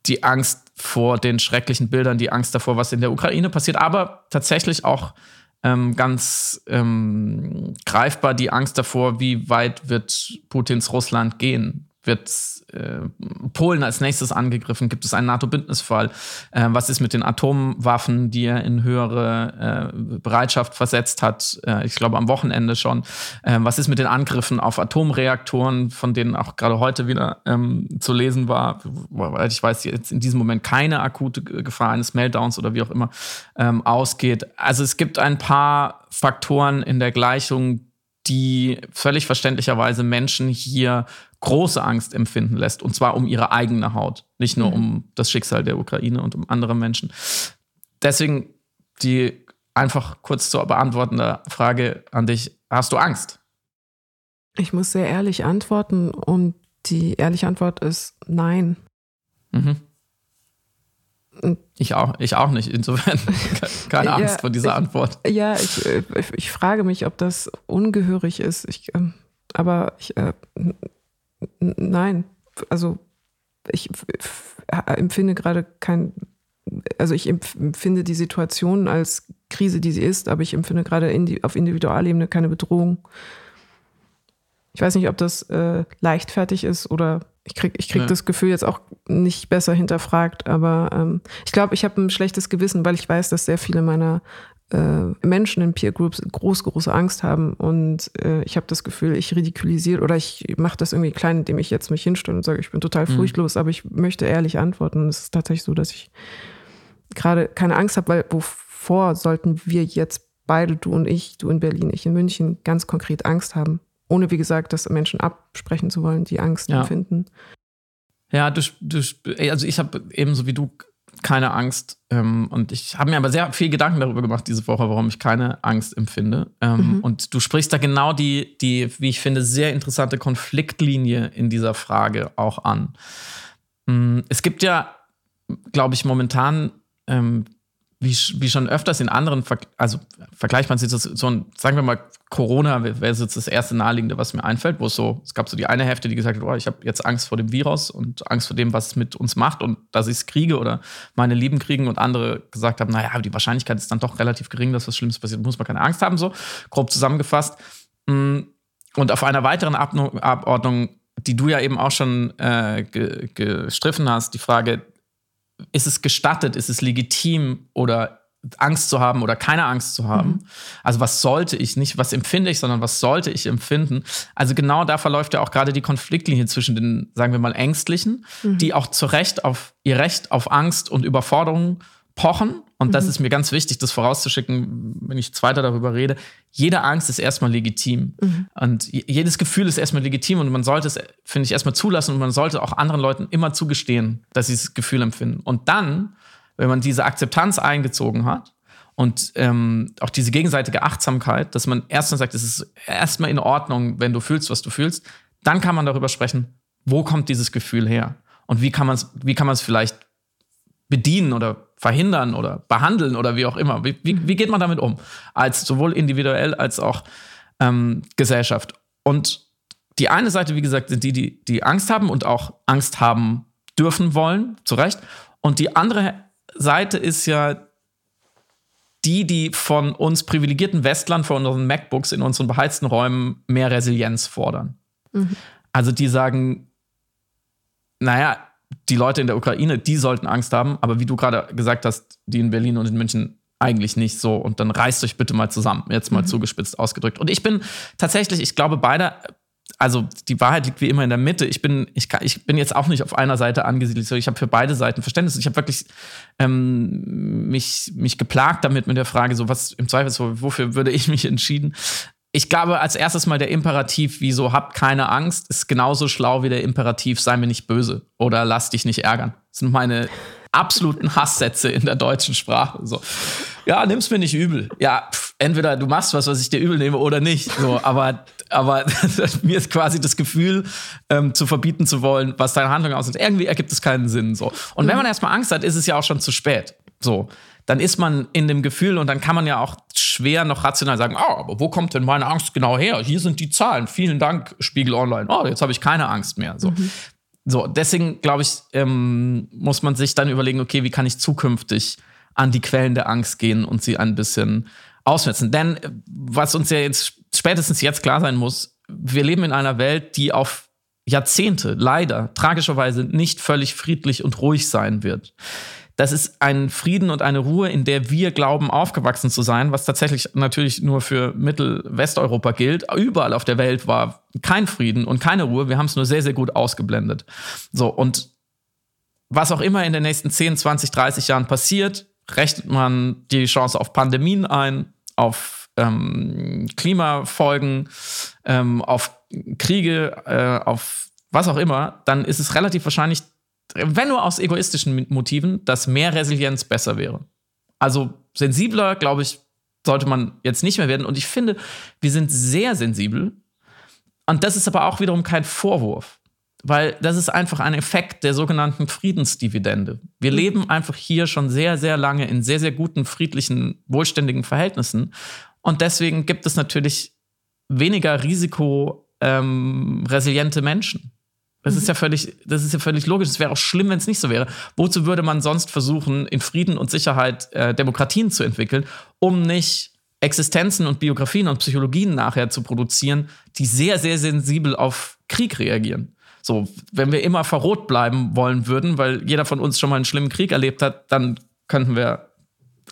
die Angst vor den schrecklichen Bildern, die Angst davor, was in der Ukraine passiert, aber tatsächlich auch ähm, ganz ähm, greifbar die Angst davor, wie weit wird Putins Russland gehen wird äh, Polen als nächstes angegriffen? Gibt es einen NATO-Bündnisfall? Äh, was ist mit den Atomwaffen, die er in höhere äh, Bereitschaft versetzt hat? Äh, ich glaube am Wochenende schon. Äh, was ist mit den Angriffen auf Atomreaktoren, von denen auch gerade heute wieder ähm, zu lesen war? Weil ich weiß jetzt in diesem Moment keine akute Gefahr eines Meltdowns oder wie auch immer ähm, ausgeht. Also es gibt ein paar Faktoren in der Gleichung, die völlig verständlicherweise Menschen hier große Angst empfinden lässt. Und zwar um ihre eigene Haut, nicht nur mhm. um das Schicksal der Ukraine und um andere Menschen. Deswegen die einfach kurz zu beantwortende Frage an dich. Hast du Angst? Ich muss sehr ehrlich antworten und die ehrliche Antwort ist nein. Mhm. Ich auch, ich auch nicht. Insofern [laughs] keine Angst ja, vor dieser ich, Antwort. Ja, ich, äh, ich, ich, frage mich, ob das ungehörig ist. Ich, ähm, aber ich, äh, nein. Also ich empfinde gerade kein, also ich empfinde die Situation als Krise, die sie ist, aber ich empfinde gerade indi auf Individualebene keine Bedrohung. Ich weiß nicht, ob das äh, leichtfertig ist oder ich krieg, ich krieg ja. das Gefühl jetzt auch nicht besser hinterfragt, aber ähm, ich glaube, ich habe ein schlechtes Gewissen, weil ich weiß, dass sehr viele meiner äh, Menschen in Peer Groups groß, große Angst haben und äh, ich habe das Gefühl, ich ridikulisiere oder ich mache das irgendwie klein, indem ich jetzt mich hinstelle und sage, ich bin total mhm. furchtlos, mhm. aber ich möchte ehrlich antworten. Es ist tatsächlich so, dass ich gerade keine Angst habe, weil wovor sollten wir jetzt beide, du und ich, du in Berlin, ich in München, ganz konkret Angst haben? Ohne, wie gesagt, das Menschen absprechen zu wollen, die Angst ja. empfinden. Ja, du, du, also ich habe ebenso wie du keine Angst. Ähm, und ich habe mir aber sehr viel Gedanken darüber gemacht diese Woche, warum ich keine Angst empfinde. Ähm, mhm. Und du sprichst da genau die, die, wie ich finde, sehr interessante Konfliktlinie in dieser Frage auch an. Mm, es gibt ja, glaube ich, momentan ähm, wie, wie schon öfters in anderen, Ver also vergleichbaren Situationen, sagen wir mal, Corona wäre jetzt das erste Naheliegende, was mir einfällt, wo es so, es gab so die eine Hälfte, die gesagt hat, oh, ich habe jetzt Angst vor dem Virus und Angst vor dem, was es mit uns macht und dass ich es kriege oder meine Lieben kriegen und andere gesagt haben, naja, die Wahrscheinlichkeit ist dann doch relativ gering, dass was Schlimmes passiert, muss man keine Angst haben, so grob zusammengefasst. Mm, und auf einer weiteren Abordnung, die du ja eben auch schon äh, gestriffen hast, die Frage, ist es gestattet, ist es legitim oder Angst zu haben oder keine Angst zu haben. Mhm. Also was sollte ich nicht, was empfinde ich, sondern was sollte ich empfinden. Also genau da verläuft ja auch gerade die Konfliktlinie zwischen den, sagen wir mal, Ängstlichen, mhm. die auch zu Recht auf ihr Recht auf Angst und Überforderung pochen. Und mhm. das ist mir ganz wichtig, das vorauszuschicken, wenn ich zweiter darüber rede. Jede Angst ist erstmal legitim. Mhm. Und jedes Gefühl ist erstmal legitim. Und man sollte es, finde ich, erstmal zulassen. Und man sollte auch anderen Leuten immer zugestehen, dass sie das Gefühl empfinden. Und dann, wenn man diese Akzeptanz eingezogen hat, und ähm, auch diese gegenseitige Achtsamkeit, dass man erstmal sagt, es ist erstmal in Ordnung, wenn du fühlst, was du fühlst, dann kann man darüber sprechen, wo kommt dieses Gefühl her und wie kann man es, wie kann man es vielleicht bedienen oder verhindern oder behandeln oder wie auch immer. Wie, wie, wie geht man damit um? Als sowohl individuell als auch ähm, Gesellschaft. Und die eine Seite, wie gesagt, sind die, die, die Angst haben und auch Angst haben dürfen wollen, zu Recht. Und die andere Seite ist ja die, die von uns privilegierten Westlern, von unseren MacBooks in unseren beheizten Räumen mehr Resilienz fordern. Mhm. Also die sagen, naja, die Leute in der Ukraine, die sollten Angst haben, aber wie du gerade gesagt hast, die in Berlin und in München eigentlich nicht so. Und dann reißt euch bitte mal zusammen, jetzt mal mhm. zugespitzt ausgedrückt. Und ich bin tatsächlich, ich glaube, beide, also die Wahrheit liegt wie immer in der Mitte. Ich bin, ich, kann, ich bin jetzt auch nicht auf einer Seite angesiedelt. Ich habe für beide Seiten Verständnis. Ich habe wirklich ähm, mich, mich geplagt damit mit der Frage, so was im Zweifelsfall, wofür würde ich mich entschieden? Ich glaube, als erstes mal der Imperativ, wieso habt keine Angst, ist genauso schlau wie der Imperativ, sei mir nicht böse oder lass dich nicht ärgern. Das sind meine absoluten Hasssätze in der deutschen Sprache. So, ja, nimm's mir nicht übel. Ja, pff, entweder du machst was, was ich dir übel nehme oder nicht. So, aber, aber [laughs] mir ist quasi das Gefühl, ähm, zu verbieten zu wollen, was deine Handlung aussieht. Irgendwie ergibt es keinen Sinn. So. Und mhm. wenn man erstmal Angst hat, ist es ja auch schon zu spät. So dann ist man in dem Gefühl und dann kann man ja auch schwer noch rational sagen, oh, aber wo kommt denn meine Angst genau her? Hier sind die Zahlen. Vielen Dank, Spiegel Online. Oh, jetzt habe ich keine Angst mehr. So. Mhm. So, deswegen glaube ich, ähm, muss man sich dann überlegen, okay, wie kann ich zukünftig an die Quellen der Angst gehen und sie ein bisschen ausmetzen. Denn äh, was uns ja jetzt spätestens jetzt klar sein muss, wir leben in einer Welt, die auf Jahrzehnte leider tragischerweise nicht völlig friedlich und ruhig sein wird das ist ein Frieden und eine Ruhe, in der wir glauben, aufgewachsen zu sein, was tatsächlich natürlich nur für Mittel-Westeuropa gilt. Überall auf der Welt war kein Frieden und keine Ruhe. Wir haben es nur sehr, sehr gut ausgeblendet. So, und was auch immer in den nächsten 10, 20, 30 Jahren passiert, rechnet man die Chance auf Pandemien ein, auf ähm, Klimafolgen, ähm, auf Kriege, äh, auf was auch immer, dann ist es relativ wahrscheinlich, wenn nur aus egoistischen Motiven, dass mehr Resilienz besser wäre. Also sensibler, glaube ich, sollte man jetzt nicht mehr werden. Und ich finde, wir sind sehr sensibel. Und das ist aber auch wiederum kein Vorwurf, weil das ist einfach ein Effekt der sogenannten Friedensdividende. Wir mhm. leben einfach hier schon sehr, sehr lange in sehr, sehr guten, friedlichen, wohlständigen Verhältnissen. Und deswegen gibt es natürlich weniger risikoresiliente ähm, Menschen. Das ist ja völlig, das ist ja völlig logisch. Es wäre auch schlimm, wenn es nicht so wäre. Wozu würde man sonst versuchen, in Frieden und Sicherheit äh, Demokratien zu entwickeln, um nicht Existenzen und Biografien und Psychologien nachher zu produzieren, die sehr, sehr sensibel auf Krieg reagieren. So, wenn wir immer verrot bleiben wollen würden, weil jeder von uns schon mal einen schlimmen Krieg erlebt hat, dann könnten wir,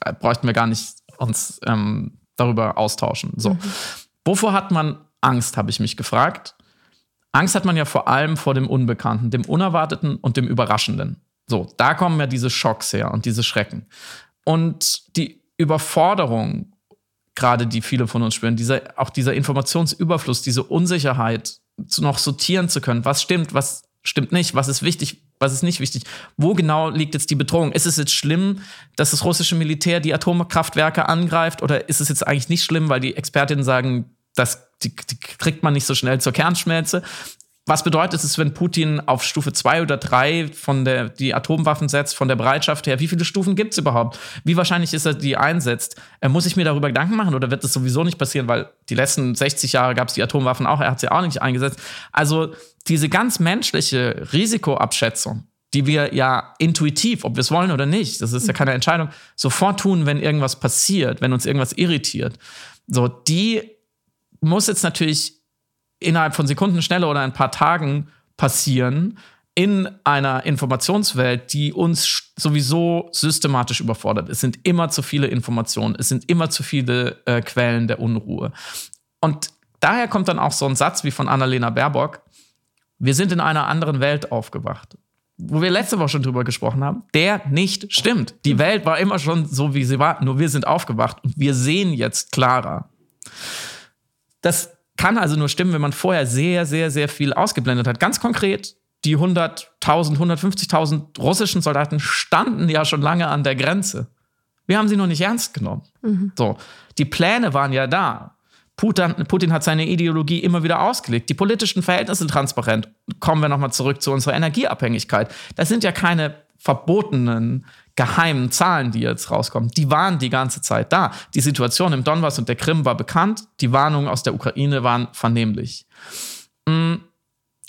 äh, bräuchten wir gar nicht uns ähm, darüber austauschen. So. Mhm. Wovor hat man Angst, habe ich mich gefragt. Angst hat man ja vor allem vor dem Unbekannten, dem Unerwarteten und dem Überraschenden. So, da kommen ja diese Schocks her und diese Schrecken. Und die Überforderung, gerade die viele von uns spüren, dieser, auch dieser Informationsüberfluss, diese Unsicherheit, noch sortieren zu können, was stimmt, was stimmt nicht, was ist wichtig, was ist nicht wichtig. Wo genau liegt jetzt die Bedrohung? Ist es jetzt schlimm, dass das russische Militär die Atomkraftwerke angreift oder ist es jetzt eigentlich nicht schlimm, weil die Expertinnen sagen, das die, die kriegt man nicht so schnell zur Kernschmelze? Was bedeutet es, wenn Putin auf Stufe 2 oder 3 von der, die Atomwaffen setzt, von der Bereitschaft her? Wie viele Stufen gibt es überhaupt? Wie wahrscheinlich ist er, die einsetzt? Äh, muss ich mir darüber Gedanken machen oder wird das sowieso nicht passieren, weil die letzten 60 Jahre gab es die Atomwaffen auch, er hat sie auch nicht eingesetzt. Also diese ganz menschliche Risikoabschätzung, die wir ja intuitiv, ob wir es wollen oder nicht, das ist ja keine Entscheidung, sofort tun, wenn irgendwas passiert, wenn uns irgendwas irritiert. So, die muss jetzt natürlich innerhalb von Sekunden schneller oder ein paar Tagen passieren in einer Informationswelt, die uns sowieso systematisch überfordert. Es sind immer zu viele Informationen, es sind immer zu viele äh, Quellen der Unruhe. Und daher kommt dann auch so ein Satz wie von Annalena Baerbock, wir sind in einer anderen Welt aufgewacht. Wo wir letzte Woche schon drüber gesprochen haben, der nicht stimmt. Die Welt war immer schon so, wie sie war, nur wir sind aufgewacht und wir sehen jetzt klarer. Das kann also nur stimmen, wenn man vorher sehr, sehr, sehr viel ausgeblendet hat. Ganz konkret, die 100.000, 150.000 russischen Soldaten standen ja schon lange an der Grenze. Wir haben sie noch nicht ernst genommen. Mhm. So, die Pläne waren ja da. Putin, Putin, hat seine Ideologie immer wieder ausgelegt. Die politischen Verhältnisse sind transparent. Kommen wir nochmal zurück zu unserer Energieabhängigkeit. Das sind ja keine verbotenen geheimen Zahlen, die jetzt rauskommen, die waren die ganze Zeit da. Die Situation im Donbass und der Krim war bekannt, die Warnungen aus der Ukraine waren vernehmlich. Mm,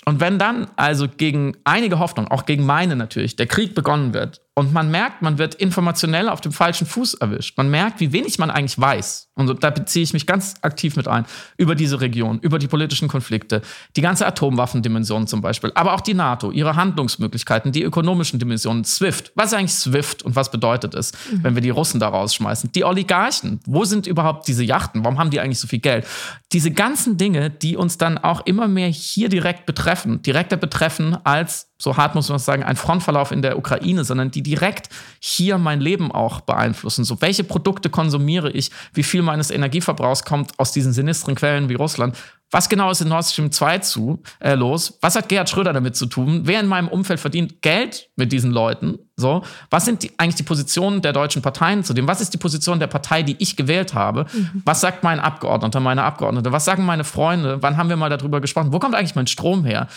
und wenn dann also gegen einige Hoffnung, auch gegen meine natürlich, der Krieg begonnen wird und man merkt, man wird informationell auf dem falschen Fuß erwischt, man merkt, wie wenig man eigentlich weiß, und da beziehe ich mich ganz aktiv mit ein, über diese Region, über die politischen Konflikte, die ganze Atomwaffendimension zum Beispiel, aber auch die NATO, ihre Handlungsmöglichkeiten, die ökonomischen Dimensionen, SWIFT. Was ist eigentlich SWIFT und was bedeutet es, mhm. wenn wir die Russen da rausschmeißen? Die Oligarchen, wo sind überhaupt diese Yachten? Warum haben die eigentlich so viel Geld? Diese ganzen Dinge, die uns dann auch immer mehr hier direkt betreffen, direkter betreffen als so hart muss man sagen, ein Frontverlauf in der Ukraine, sondern die direkt hier mein Leben auch beeinflussen. So, welche Produkte konsumiere ich? Wie viel meines Energieverbrauchs kommt aus diesen sinistren Quellen wie Russland? Was genau ist in Nord Stream 2 zu, äh, los? Was hat Gerhard Schröder damit zu tun? Wer in meinem Umfeld verdient Geld mit diesen Leuten? So, was sind die, eigentlich die Positionen der deutschen Parteien zu dem? Was ist die Position der Partei, die ich gewählt habe? Mhm. Was sagt mein Abgeordneter, meine Abgeordnete? Was sagen meine Freunde? Wann haben wir mal darüber gesprochen? Wo kommt eigentlich mein Strom her?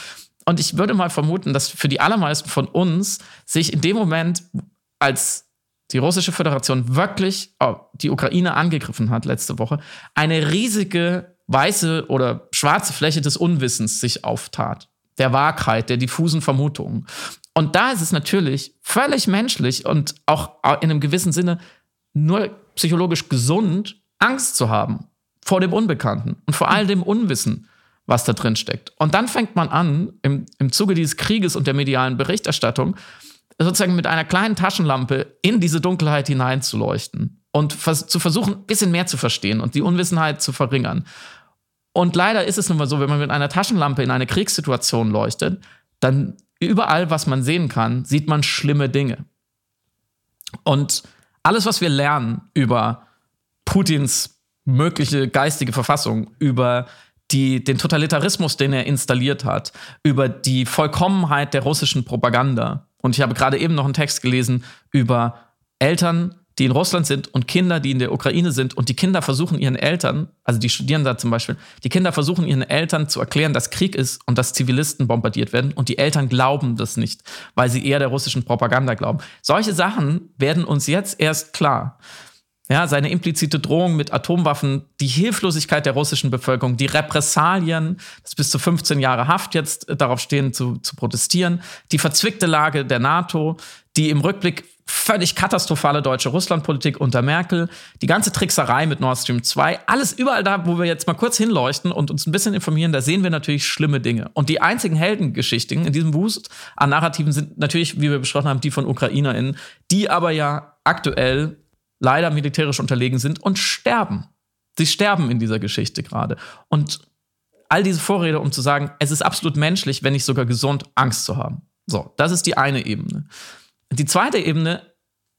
Und ich würde mal vermuten, dass für die allermeisten von uns sich in dem Moment, als die russische Föderation wirklich oh, die Ukraine angegriffen hat letzte Woche, eine riesige weiße oder schwarze Fläche des Unwissens sich auftat. Der Wahrheit, der diffusen Vermutungen. Und da ist es natürlich völlig menschlich und auch in einem gewissen Sinne nur psychologisch gesund, Angst zu haben vor dem Unbekannten und vor all dem Unwissen, was da drin steckt. Und dann fängt man an, im, im Zuge dieses Krieges und der medialen Berichterstattung, sozusagen mit einer kleinen Taschenlampe in diese Dunkelheit hineinzuleuchten und vers zu versuchen, ein bisschen mehr zu verstehen und die Unwissenheit zu verringern. Und leider ist es nun mal so, wenn man mit einer Taschenlampe in eine Kriegssituation leuchtet, dann überall, was man sehen kann, sieht man schlimme Dinge. Und alles, was wir lernen über Putins mögliche geistige Verfassung, über die, den Totalitarismus, den er installiert hat, über die Vollkommenheit der russischen Propaganda. Und ich habe gerade eben noch einen Text gelesen über Eltern, die in Russland sind und Kinder, die in der Ukraine sind. Und die Kinder versuchen ihren Eltern, also die studieren da zum Beispiel, die Kinder versuchen ihren Eltern zu erklären, dass Krieg ist und dass Zivilisten bombardiert werden. Und die Eltern glauben das nicht, weil sie eher der russischen Propaganda glauben. Solche Sachen werden uns jetzt erst klar. Ja, seine implizite Drohung mit Atomwaffen, die Hilflosigkeit der russischen Bevölkerung, die Repressalien, das bis zu 15 Jahre Haft jetzt äh, darauf stehen, zu, zu protestieren, die verzwickte Lage der NATO, die im Rückblick völlig katastrophale deutsche Russlandpolitik unter Merkel, die ganze Trickserei mit Nord Stream 2, alles überall da, wo wir jetzt mal kurz hinleuchten und uns ein bisschen informieren, da sehen wir natürlich schlimme Dinge. Und die einzigen Heldengeschichten in diesem Wust an Narrativen sind natürlich, wie wir besprochen haben, die von UkrainerInnen, die aber ja aktuell leider militärisch unterlegen sind und sterben. Sie sterben in dieser Geschichte gerade. Und all diese Vorrede, um zu sagen, es ist absolut menschlich, wenn nicht sogar gesund, Angst zu haben. So, das ist die eine Ebene. Die zweite Ebene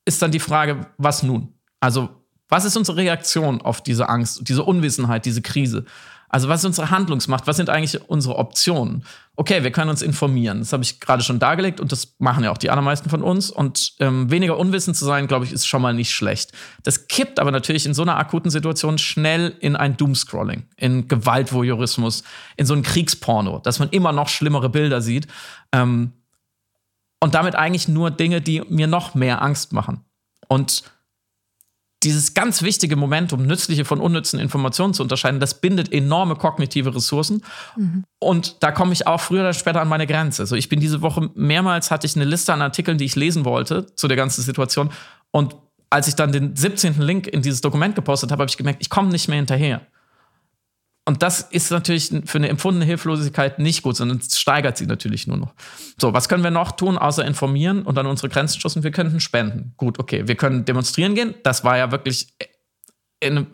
ist dann die Frage, was nun? Also, was ist unsere Reaktion auf diese Angst, diese Unwissenheit, diese Krise? Also was ist unsere Handlungsmacht? Was sind eigentlich unsere Optionen? Okay, wir können uns informieren. Das habe ich gerade schon dargelegt und das machen ja auch die allermeisten von uns. Und ähm, weniger unwissend zu sein, glaube ich, ist schon mal nicht schlecht. Das kippt aber natürlich in so einer akuten Situation schnell in ein Doomscrolling, in Gewaltvoyeurismus, in so ein Kriegsporno, dass man immer noch schlimmere Bilder sieht. Ähm, und damit eigentlich nur Dinge, die mir noch mehr Angst machen. Und dieses ganz wichtige Moment, um nützliche von unnützen Informationen zu unterscheiden, das bindet enorme kognitive Ressourcen. Mhm. Und da komme ich auch früher oder später an meine Grenze. Also ich bin diese Woche mehrmals hatte ich eine Liste an Artikeln, die ich lesen wollte zu der ganzen Situation. Und als ich dann den 17. Link in dieses Dokument gepostet habe, habe ich gemerkt, ich komme nicht mehr hinterher. Und das ist natürlich für eine empfundene Hilflosigkeit nicht gut, sondern es steigert sie natürlich nur noch. So, was können wir noch tun, außer informieren und an unsere Grenzen stoßen? Wir könnten spenden. Gut, okay. Wir können demonstrieren gehen. Das war ja wirklich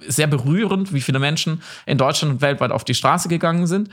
sehr berührend, wie viele Menschen in Deutschland und weltweit auf die Straße gegangen sind.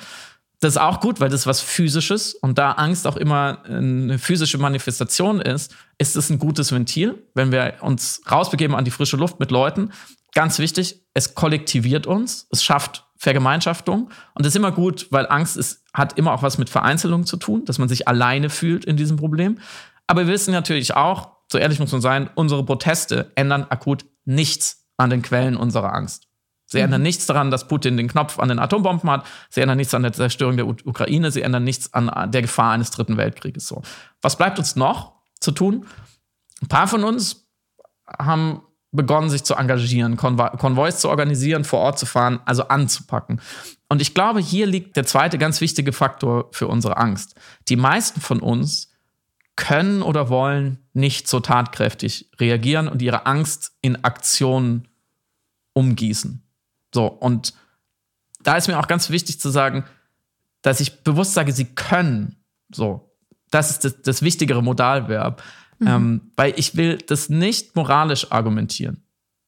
Das ist auch gut, weil das was Physisches und da Angst auch immer eine physische Manifestation ist, ist es ein gutes Ventil, wenn wir uns rausbegeben an die frische Luft mit Leuten. Ganz wichtig, es kollektiviert uns, es schafft Vergemeinschaftung. Und das ist immer gut, weil Angst ist, hat immer auch was mit Vereinzelung zu tun, dass man sich alleine fühlt in diesem Problem. Aber wir wissen natürlich auch, so ehrlich muss man sein, unsere Proteste ändern akut nichts an den Quellen unserer Angst. Sie mhm. ändern nichts daran, dass Putin den Knopf an den Atombomben hat. Sie ändern nichts an der Zerstörung der Ukraine. Sie ändern nichts an der Gefahr eines dritten Weltkrieges. So. Was bleibt uns noch zu tun? Ein paar von uns haben begonnen, sich zu engagieren, Konvois zu organisieren, vor Ort zu fahren, also anzupacken. Und ich glaube, hier liegt der zweite ganz wichtige Faktor für unsere Angst. Die meisten von uns können oder wollen nicht so tatkräftig reagieren und ihre Angst in Aktionen umgießen. So, und da ist mir auch ganz wichtig zu sagen, dass ich bewusst sage, sie können. So, das ist das, das wichtigere Modalverb. Mhm. Ähm, weil ich will das nicht moralisch argumentieren.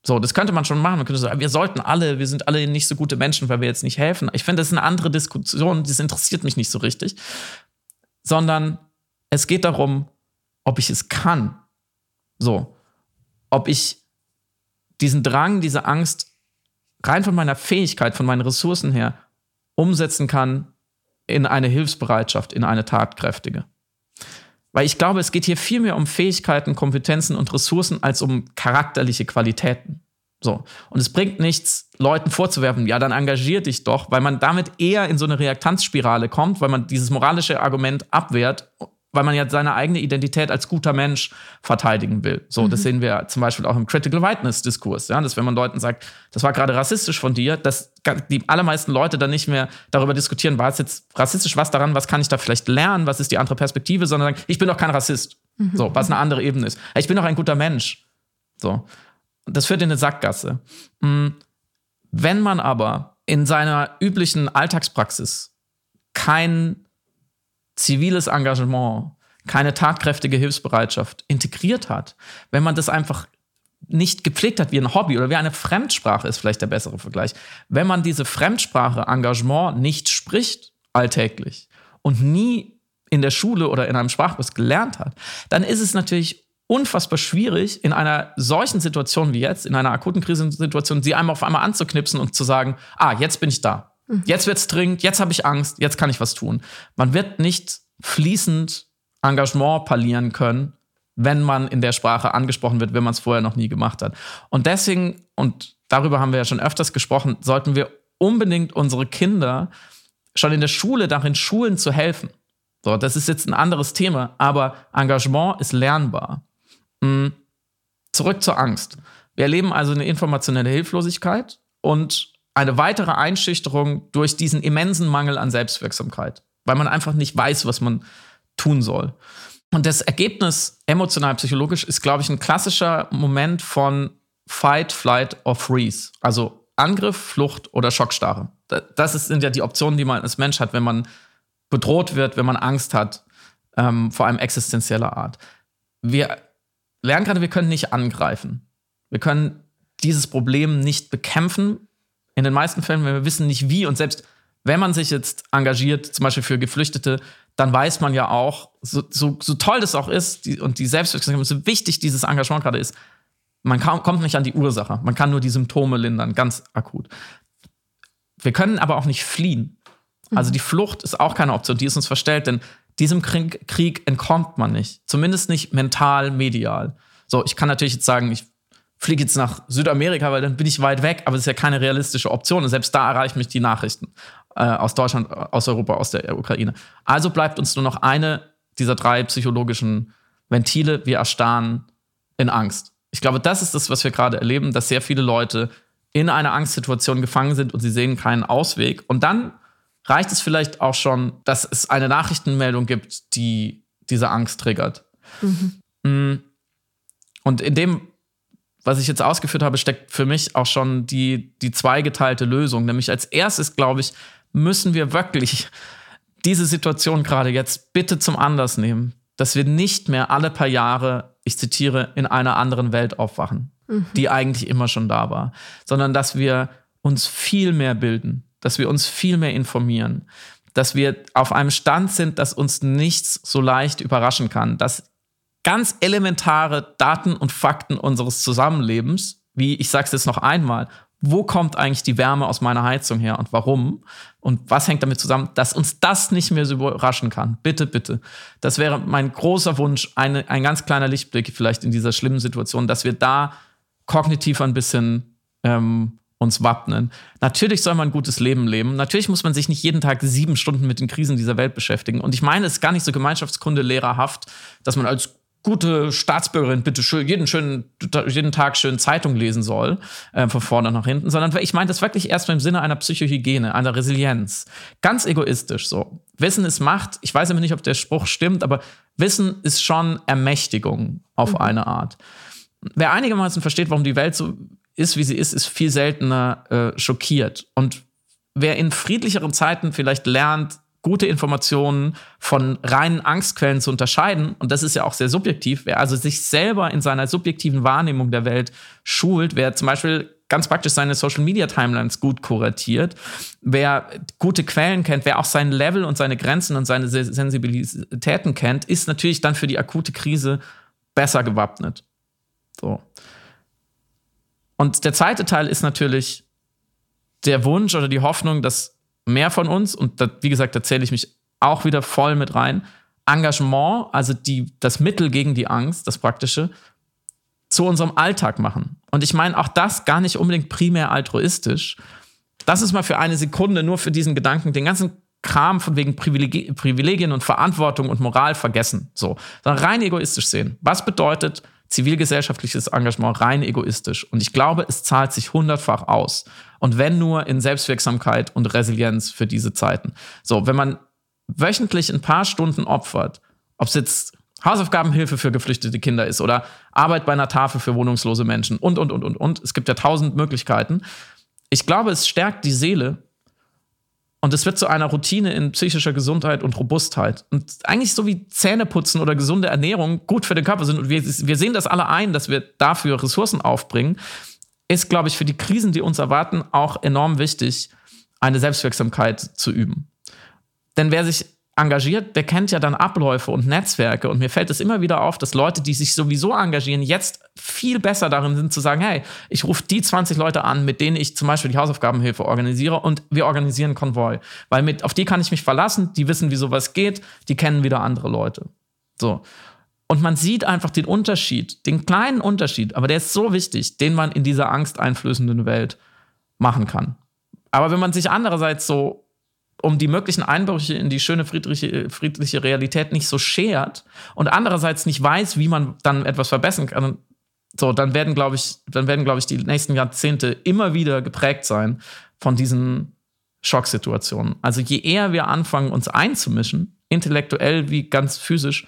So, das könnte man schon machen. Man könnte sagen, wir sollten alle, wir sind alle nicht so gute Menschen, weil wir jetzt nicht helfen. Ich finde, das ist eine andere Diskussion, das interessiert mich nicht so richtig. Sondern es geht darum, ob ich es kann. So, ob ich diesen Drang, diese Angst rein von meiner Fähigkeit, von meinen Ressourcen her umsetzen kann in eine Hilfsbereitschaft, in eine tatkräftige. Weil ich glaube, es geht hier viel mehr um Fähigkeiten, Kompetenzen und Ressourcen als um charakterliche Qualitäten. So. Und es bringt nichts, Leuten vorzuwerfen, ja, dann engagier dich doch, weil man damit eher in so eine Reaktanzspirale kommt, weil man dieses moralische Argument abwehrt weil man ja seine eigene Identität als guter Mensch verteidigen will. So, mhm. das sehen wir zum Beispiel auch im Critical Whiteness-Diskurs, ja, dass wenn man Leuten sagt, das war gerade rassistisch von dir, dass die allermeisten Leute dann nicht mehr darüber diskutieren, war es jetzt rassistisch, was daran, was kann ich da vielleicht lernen, was ist die andere Perspektive, sondern sagen, ich bin doch kein Rassist. Mhm. So, was eine andere Ebene ist. Ich bin doch ein guter Mensch. So. Das führt in eine Sackgasse. Hm, wenn man aber in seiner üblichen Alltagspraxis kein ziviles Engagement, keine tatkräftige Hilfsbereitschaft integriert hat, wenn man das einfach nicht gepflegt hat wie ein Hobby oder wie eine Fremdsprache ist vielleicht der bessere Vergleich. Wenn man diese Fremdsprache Engagement nicht spricht alltäglich und nie in der Schule oder in einem Sprachkurs gelernt hat, dann ist es natürlich unfassbar schwierig, in einer solchen Situation wie jetzt, in einer akuten Krisensituation, sie einmal auf einmal anzuknipsen und zu sagen, ah, jetzt bin ich da. Mhm. Jetzt wird's dringend, jetzt habe ich Angst, jetzt kann ich was tun. Man wird nicht fließend Engagement parlieren können, wenn man in der Sprache angesprochen wird, wenn man es vorher noch nie gemacht hat. Und deswegen, und darüber haben wir ja schon öfters gesprochen, sollten wir unbedingt unsere Kinder schon in der Schule darin schulen zu helfen. So, das ist jetzt ein anderes Thema, aber Engagement ist lernbar. Mhm. Zurück zur Angst. Wir erleben also eine informationelle Hilflosigkeit und eine weitere Einschüchterung durch diesen immensen Mangel an Selbstwirksamkeit, weil man einfach nicht weiß, was man tun soll. Und das Ergebnis emotional psychologisch ist, glaube ich, ein klassischer Moment von Fight, Flight or Freeze. Also Angriff, Flucht oder Schockstarre. Das sind ja die Optionen, die man als Mensch hat, wenn man bedroht wird, wenn man Angst hat, ähm, vor allem existenzieller Art. Wir lernen gerade, wir können nicht angreifen. Wir können dieses Problem nicht bekämpfen, in den meisten Fällen, wenn wir wissen nicht wie und selbst wenn man sich jetzt engagiert, zum Beispiel für Geflüchtete, dann weiß man ja auch, so, so, so toll das auch ist die, und die Selbstwirksamkeit, so wichtig dieses Engagement gerade ist, man kann, kommt nicht an die Ursache. Man kann nur die Symptome lindern, ganz akut. Wir können aber auch nicht fliehen. Also die Flucht ist auch keine Option, die ist uns verstellt, denn diesem Krieg, Krieg entkommt man nicht. Zumindest nicht mental, medial. So, ich kann natürlich jetzt sagen, ich fliege jetzt nach Südamerika, weil dann bin ich weit weg, aber das ist ja keine realistische Option. Und selbst da erreichen mich die Nachrichten äh, aus Deutschland, aus Europa, aus der Ukraine. Also bleibt uns nur noch eine dieser drei psychologischen Ventile. Wir erstarren in Angst. Ich glaube, das ist das, was wir gerade erleben, dass sehr viele Leute in einer Angstsituation gefangen sind und sie sehen keinen Ausweg. Und dann reicht es vielleicht auch schon, dass es eine Nachrichtenmeldung gibt, die diese Angst triggert. Mhm. Und in dem, was ich jetzt ausgeführt habe, steckt für mich auch schon die, die zweigeteilte Lösung. Nämlich als erstes, glaube ich, müssen wir wirklich diese Situation gerade jetzt bitte zum Anlass nehmen, dass wir nicht mehr alle paar Jahre, ich zitiere, in einer anderen Welt aufwachen, mhm. die eigentlich immer schon da war, sondern dass wir uns viel mehr bilden, dass wir uns viel mehr informieren, dass wir auf einem Stand sind, dass uns nichts so leicht überraschen kann, dass ganz elementare Daten und Fakten unseres Zusammenlebens, wie ich sage es jetzt noch einmal, wo kommt eigentlich die Wärme aus meiner Heizung her und warum? Und was hängt damit zusammen, dass uns das nicht mehr so überraschen kann? Bitte, bitte. Das wäre mein großer Wunsch, eine, ein ganz kleiner Lichtblick vielleicht in dieser schlimmen Situation, dass wir da kognitiv ein bisschen ähm, uns wappnen. Natürlich soll man ein gutes Leben leben. Natürlich muss man sich nicht jeden Tag sieben Stunden mit den Krisen dieser Welt beschäftigen. Und ich meine, es ist gar nicht so Gemeinschaftskunde lehrerhaft, dass man als gute Staatsbürgerin bitte schön jeden schönen jeden Tag schön Zeitung lesen soll äh, von vorne nach hinten, sondern ich meine das wirklich erst im Sinne einer Psychohygiene, einer Resilienz, ganz egoistisch so. Wissen ist Macht. Ich weiß aber nicht, ob der Spruch stimmt, aber Wissen ist schon Ermächtigung auf mhm. eine Art. Wer einigermaßen versteht, warum die Welt so ist, wie sie ist, ist viel seltener äh, schockiert. Und wer in friedlicheren Zeiten vielleicht lernt, gute Informationen von reinen Angstquellen zu unterscheiden, und das ist ja auch sehr subjektiv, wer also sich selber in seiner subjektiven Wahrnehmung der Welt schult, wer zum Beispiel ganz praktisch seine Social Media Timelines gut kuratiert, wer gute Quellen kennt, wer auch sein Level und seine Grenzen und seine Sensibilitäten kennt, ist natürlich dann für die akute Krise besser gewappnet. So. Und der zweite Teil ist natürlich der Wunsch oder die Hoffnung, dass mehr von uns, und da, wie gesagt, da zähle ich mich auch wieder voll mit rein, Engagement, also die, das Mittel gegen die Angst, das Praktische, zu unserem Alltag machen. Und ich meine auch das gar nicht unbedingt primär altruistisch. Das ist mal für eine Sekunde nur für diesen Gedanken, den ganzen Kram von wegen Privilegien und Verantwortung und Moral vergessen. So, sondern rein egoistisch sehen. Was bedeutet zivilgesellschaftliches Engagement rein egoistisch? Und ich glaube, es zahlt sich hundertfach aus. Und wenn nur in Selbstwirksamkeit und Resilienz für diese Zeiten. So, wenn man wöchentlich ein paar Stunden opfert, ob es jetzt Hausaufgabenhilfe für geflüchtete Kinder ist oder Arbeit bei einer Tafel für wohnungslose Menschen und, und, und, und, und. Es gibt ja tausend Möglichkeiten. Ich glaube, es stärkt die Seele und es wird zu einer Routine in psychischer Gesundheit und Robustheit. Und eigentlich so wie Zähneputzen oder gesunde Ernährung gut für den Körper sind. Und wir, wir sehen das alle ein, dass wir dafür Ressourcen aufbringen ist, glaube ich, für die Krisen, die uns erwarten, auch enorm wichtig, eine Selbstwirksamkeit zu üben. Denn wer sich engagiert, der kennt ja dann Abläufe und Netzwerke. Und mir fällt es immer wieder auf, dass Leute, die sich sowieso engagieren, jetzt viel besser darin sind zu sagen, hey, ich rufe die 20 Leute an, mit denen ich zum Beispiel die Hausaufgabenhilfe organisiere und wir organisieren Konvoi. Weil mit, auf die kann ich mich verlassen, die wissen, wie sowas geht, die kennen wieder andere Leute. So. Und man sieht einfach den Unterschied, den kleinen Unterschied, aber der ist so wichtig, den man in dieser angsteinflößenden Welt machen kann. Aber wenn man sich andererseits so um die möglichen Einbrüche in die schöne friedliche, friedliche Realität nicht so schert und andererseits nicht weiß, wie man dann etwas verbessern kann, so, dann werden, glaube ich, dann werden, glaube ich, die nächsten Jahrzehnte immer wieder geprägt sein von diesen Schocksituationen. Also je eher wir anfangen, uns einzumischen, intellektuell wie ganz physisch,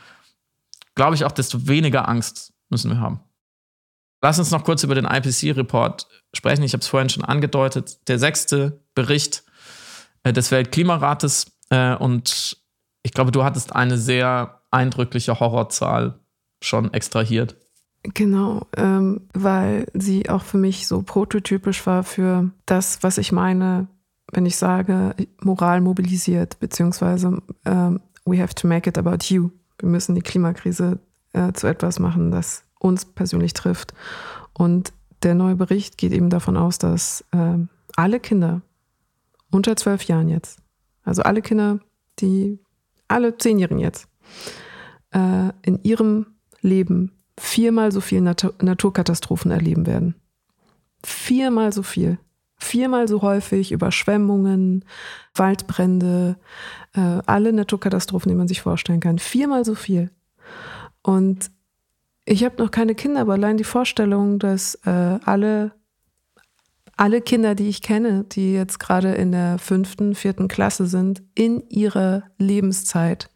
glaube ich auch, desto weniger Angst müssen wir haben. Lass uns noch kurz über den IPC-Report sprechen. Ich habe es vorhin schon angedeutet. Der sechste Bericht äh, des Weltklimarates. Äh, und ich glaube, du hattest eine sehr eindrückliche Horrorzahl schon extrahiert. Genau, ähm, weil sie auch für mich so prototypisch war für das, was ich meine, wenn ich sage, Moral mobilisiert, beziehungsweise ähm, we have to make it about you. Wir müssen die Klimakrise äh, zu etwas machen, das uns persönlich trifft. Und der neue Bericht geht eben davon aus, dass äh, alle Kinder unter zwölf Jahren jetzt, also alle Kinder, die alle Zehnjährigen jetzt, äh, in ihrem Leben viermal so viele Nat Naturkatastrophen erleben werden. Viermal so viel. Viermal so häufig Überschwemmungen, Waldbrände, äh, alle Naturkatastrophen, die man sich vorstellen kann. Viermal so viel. Und ich habe noch keine Kinder, aber allein die Vorstellung, dass äh, alle, alle Kinder, die ich kenne, die jetzt gerade in der fünften, vierten Klasse sind, in ihrer Lebenszeit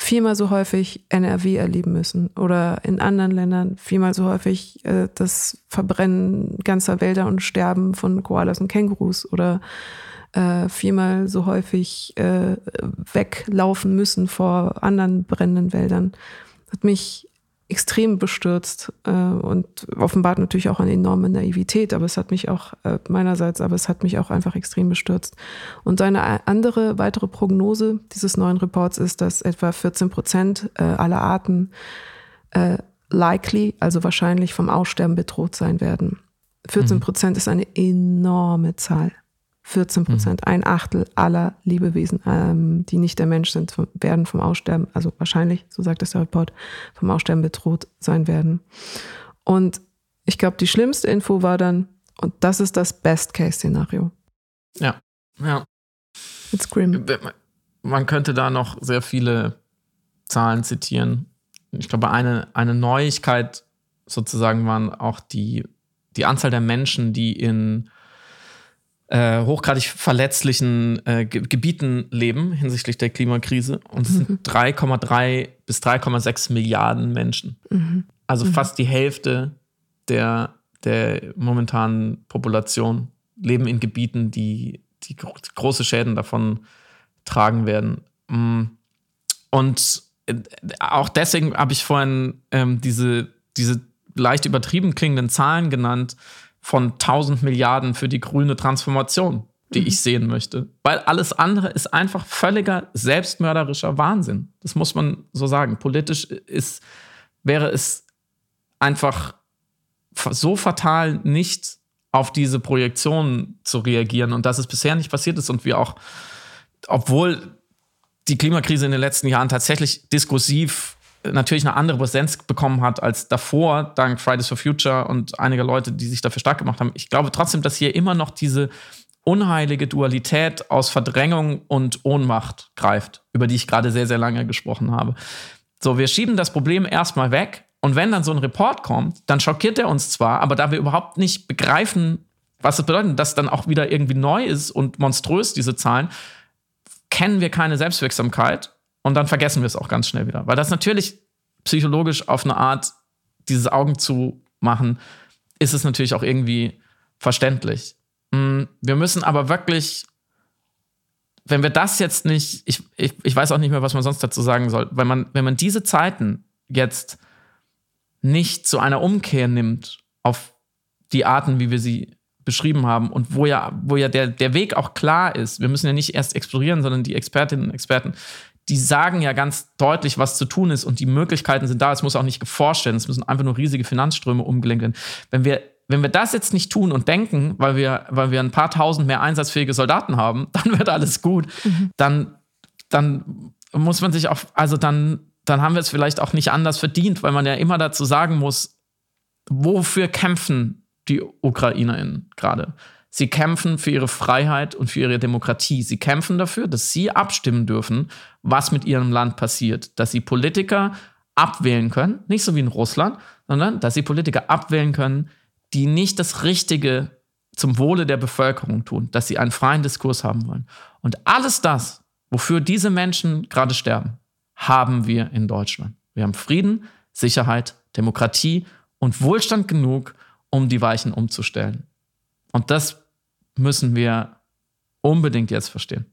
viermal so häufig NRW erleben müssen oder in anderen Ländern viermal so häufig äh, das Verbrennen ganzer Wälder und Sterben von Koalas und Kängurus oder äh, viermal so häufig äh, weglaufen müssen vor anderen brennenden Wäldern, hat mich extrem bestürzt äh, und offenbart natürlich auch eine enorme Naivität, aber es hat mich auch äh, meinerseits, aber es hat mich auch einfach extrem bestürzt. Und eine andere weitere Prognose dieses neuen Reports ist, dass etwa 14 Prozent äh, aller Arten äh, likely, also wahrscheinlich vom Aussterben bedroht sein werden. 14 Prozent mhm. ist eine enorme Zahl. 14 Prozent, mhm. ein Achtel aller Lebewesen, ähm, die nicht der Mensch sind, werden vom Aussterben, also wahrscheinlich, so sagt es der Report, vom Aussterben bedroht sein werden. Und ich glaube, die schlimmste Info war dann, und das ist das Best-Case-Szenario. Ja, ja. It's grim. Man könnte da noch sehr viele Zahlen zitieren. Ich glaube, eine, eine Neuigkeit sozusagen waren auch die, die Anzahl der Menschen, die in äh, hochgradig verletzlichen äh, Gebieten leben hinsichtlich der Klimakrise. Und es mhm. sind 3,3 bis 3,6 Milliarden Menschen. Mhm. Also mhm. fast die Hälfte der, der momentanen Population leben in Gebieten, die, die große Schäden davon tragen werden. Mm. Und äh, auch deswegen habe ich vorhin ähm, diese, diese leicht übertrieben klingenden Zahlen genannt, von 1000 Milliarden für die grüne Transformation, die mhm. ich sehen möchte. Weil alles andere ist einfach völliger selbstmörderischer Wahnsinn. Das muss man so sagen. Politisch ist, wäre es einfach so fatal, nicht auf diese Projektion zu reagieren und dass es bisher nicht passiert ist und wir auch, obwohl die Klimakrise in den letzten Jahren tatsächlich diskursiv natürlich eine andere Präsenz bekommen hat als davor, dank Fridays for Future und einiger Leute, die sich dafür stark gemacht haben. Ich glaube trotzdem, dass hier immer noch diese unheilige Dualität aus Verdrängung und Ohnmacht greift, über die ich gerade sehr, sehr lange gesprochen habe. So, wir schieben das Problem erstmal weg und wenn dann so ein Report kommt, dann schockiert er uns zwar, aber da wir überhaupt nicht begreifen, was das bedeutet, dass dann auch wieder irgendwie neu ist und monströs, diese Zahlen, kennen wir keine Selbstwirksamkeit und dann vergessen wir es auch ganz schnell wieder. Weil das natürlich psychologisch auf eine Art, dieses Augen zu machen, ist es natürlich auch irgendwie verständlich. Mm, wir müssen aber wirklich, wenn wir das jetzt nicht, ich, ich, ich weiß auch nicht mehr, was man sonst dazu sagen soll, wenn man, wenn man diese Zeiten jetzt nicht zu einer Umkehr nimmt auf die Arten, wie wir sie beschrieben haben und wo ja, wo ja der, der Weg auch klar ist. Wir müssen ja nicht erst explorieren, sondern die Expertinnen und Experten die sagen ja ganz deutlich, was zu tun ist und die Möglichkeiten sind da. Es muss auch nicht geforscht werden, es müssen einfach nur riesige Finanzströme umgelenkt werden. Wenn wir, wenn wir das jetzt nicht tun und denken, weil wir, weil wir ein paar tausend mehr einsatzfähige Soldaten haben, [laughs] dann wird alles gut. Mhm. Dann, dann muss man sich auch, also dann, dann haben wir es vielleicht auch nicht anders verdient, weil man ja immer dazu sagen muss, wofür kämpfen die UkrainerInnen gerade? Sie kämpfen für ihre Freiheit und für ihre Demokratie. Sie kämpfen dafür, dass sie abstimmen dürfen, was mit ihrem Land passiert. Dass sie Politiker abwählen können, nicht so wie in Russland, sondern dass sie Politiker abwählen können, die nicht das Richtige zum Wohle der Bevölkerung tun, dass sie einen freien Diskurs haben wollen. Und alles das, wofür diese Menschen gerade sterben, haben wir in Deutschland. Wir haben Frieden, Sicherheit, Demokratie und Wohlstand genug, um die Weichen umzustellen. Und das müssen wir unbedingt jetzt verstehen.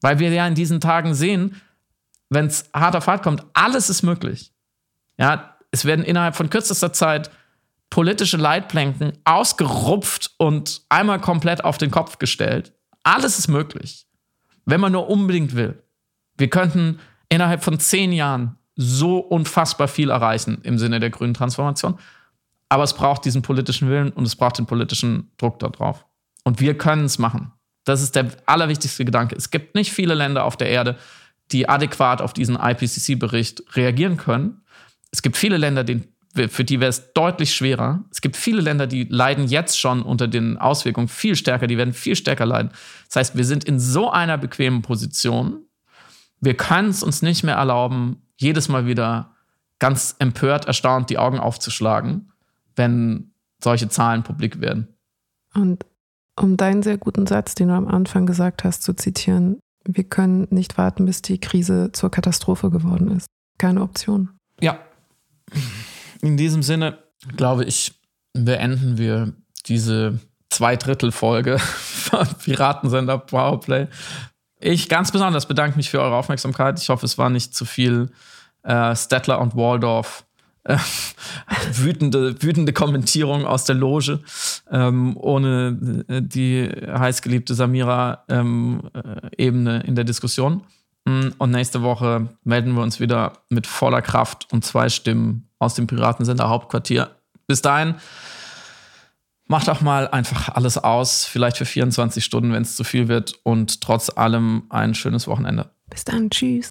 Weil wir ja in diesen Tagen sehen, wenn es hart auf hart kommt, alles ist möglich. Ja, es werden innerhalb von kürzester Zeit politische Leitplanken ausgerupft und einmal komplett auf den Kopf gestellt. Alles ist möglich, wenn man nur unbedingt will. Wir könnten innerhalb von zehn Jahren so unfassbar viel erreichen im Sinne der grünen Transformation. Aber es braucht diesen politischen Willen und es braucht den politischen Druck darauf. Und wir können es machen. Das ist der allerwichtigste Gedanke. Es gibt nicht viele Länder auf der Erde, die adäquat auf diesen IPCC-Bericht reagieren können. Es gibt viele Länder, für die wäre es deutlich schwerer. Es gibt viele Länder, die leiden jetzt schon unter den Auswirkungen viel stärker, die werden viel stärker leiden. Das heißt, wir sind in so einer bequemen Position, wir können es uns nicht mehr erlauben, jedes Mal wieder ganz empört, erstaunt die Augen aufzuschlagen, wenn solche Zahlen publik werden. Und um deinen sehr guten Satz, den du am Anfang gesagt hast, zu zitieren, wir können nicht warten, bis die Krise zur Katastrophe geworden ist. Keine Option. Ja. In diesem Sinne, glaube ich, beenden wir diese Zweidrittel-Folge [laughs] von Piratensender Powerplay. Ich ganz besonders bedanke mich für eure Aufmerksamkeit. Ich hoffe, es war nicht zu viel äh, Stettler und Waldorf. Äh, [laughs] wütende, wütende Kommentierung aus der Loge, ähm, ohne äh, die heißgeliebte Samira-Ebene ähm, äh, in der Diskussion. Mm, und nächste Woche melden wir uns wieder mit voller Kraft und zwei Stimmen aus dem Piratensender Hauptquartier. Bis dahin, macht auch mal einfach alles aus, vielleicht für 24 Stunden, wenn es zu viel wird. Und trotz allem ein schönes Wochenende. Bis dann, tschüss.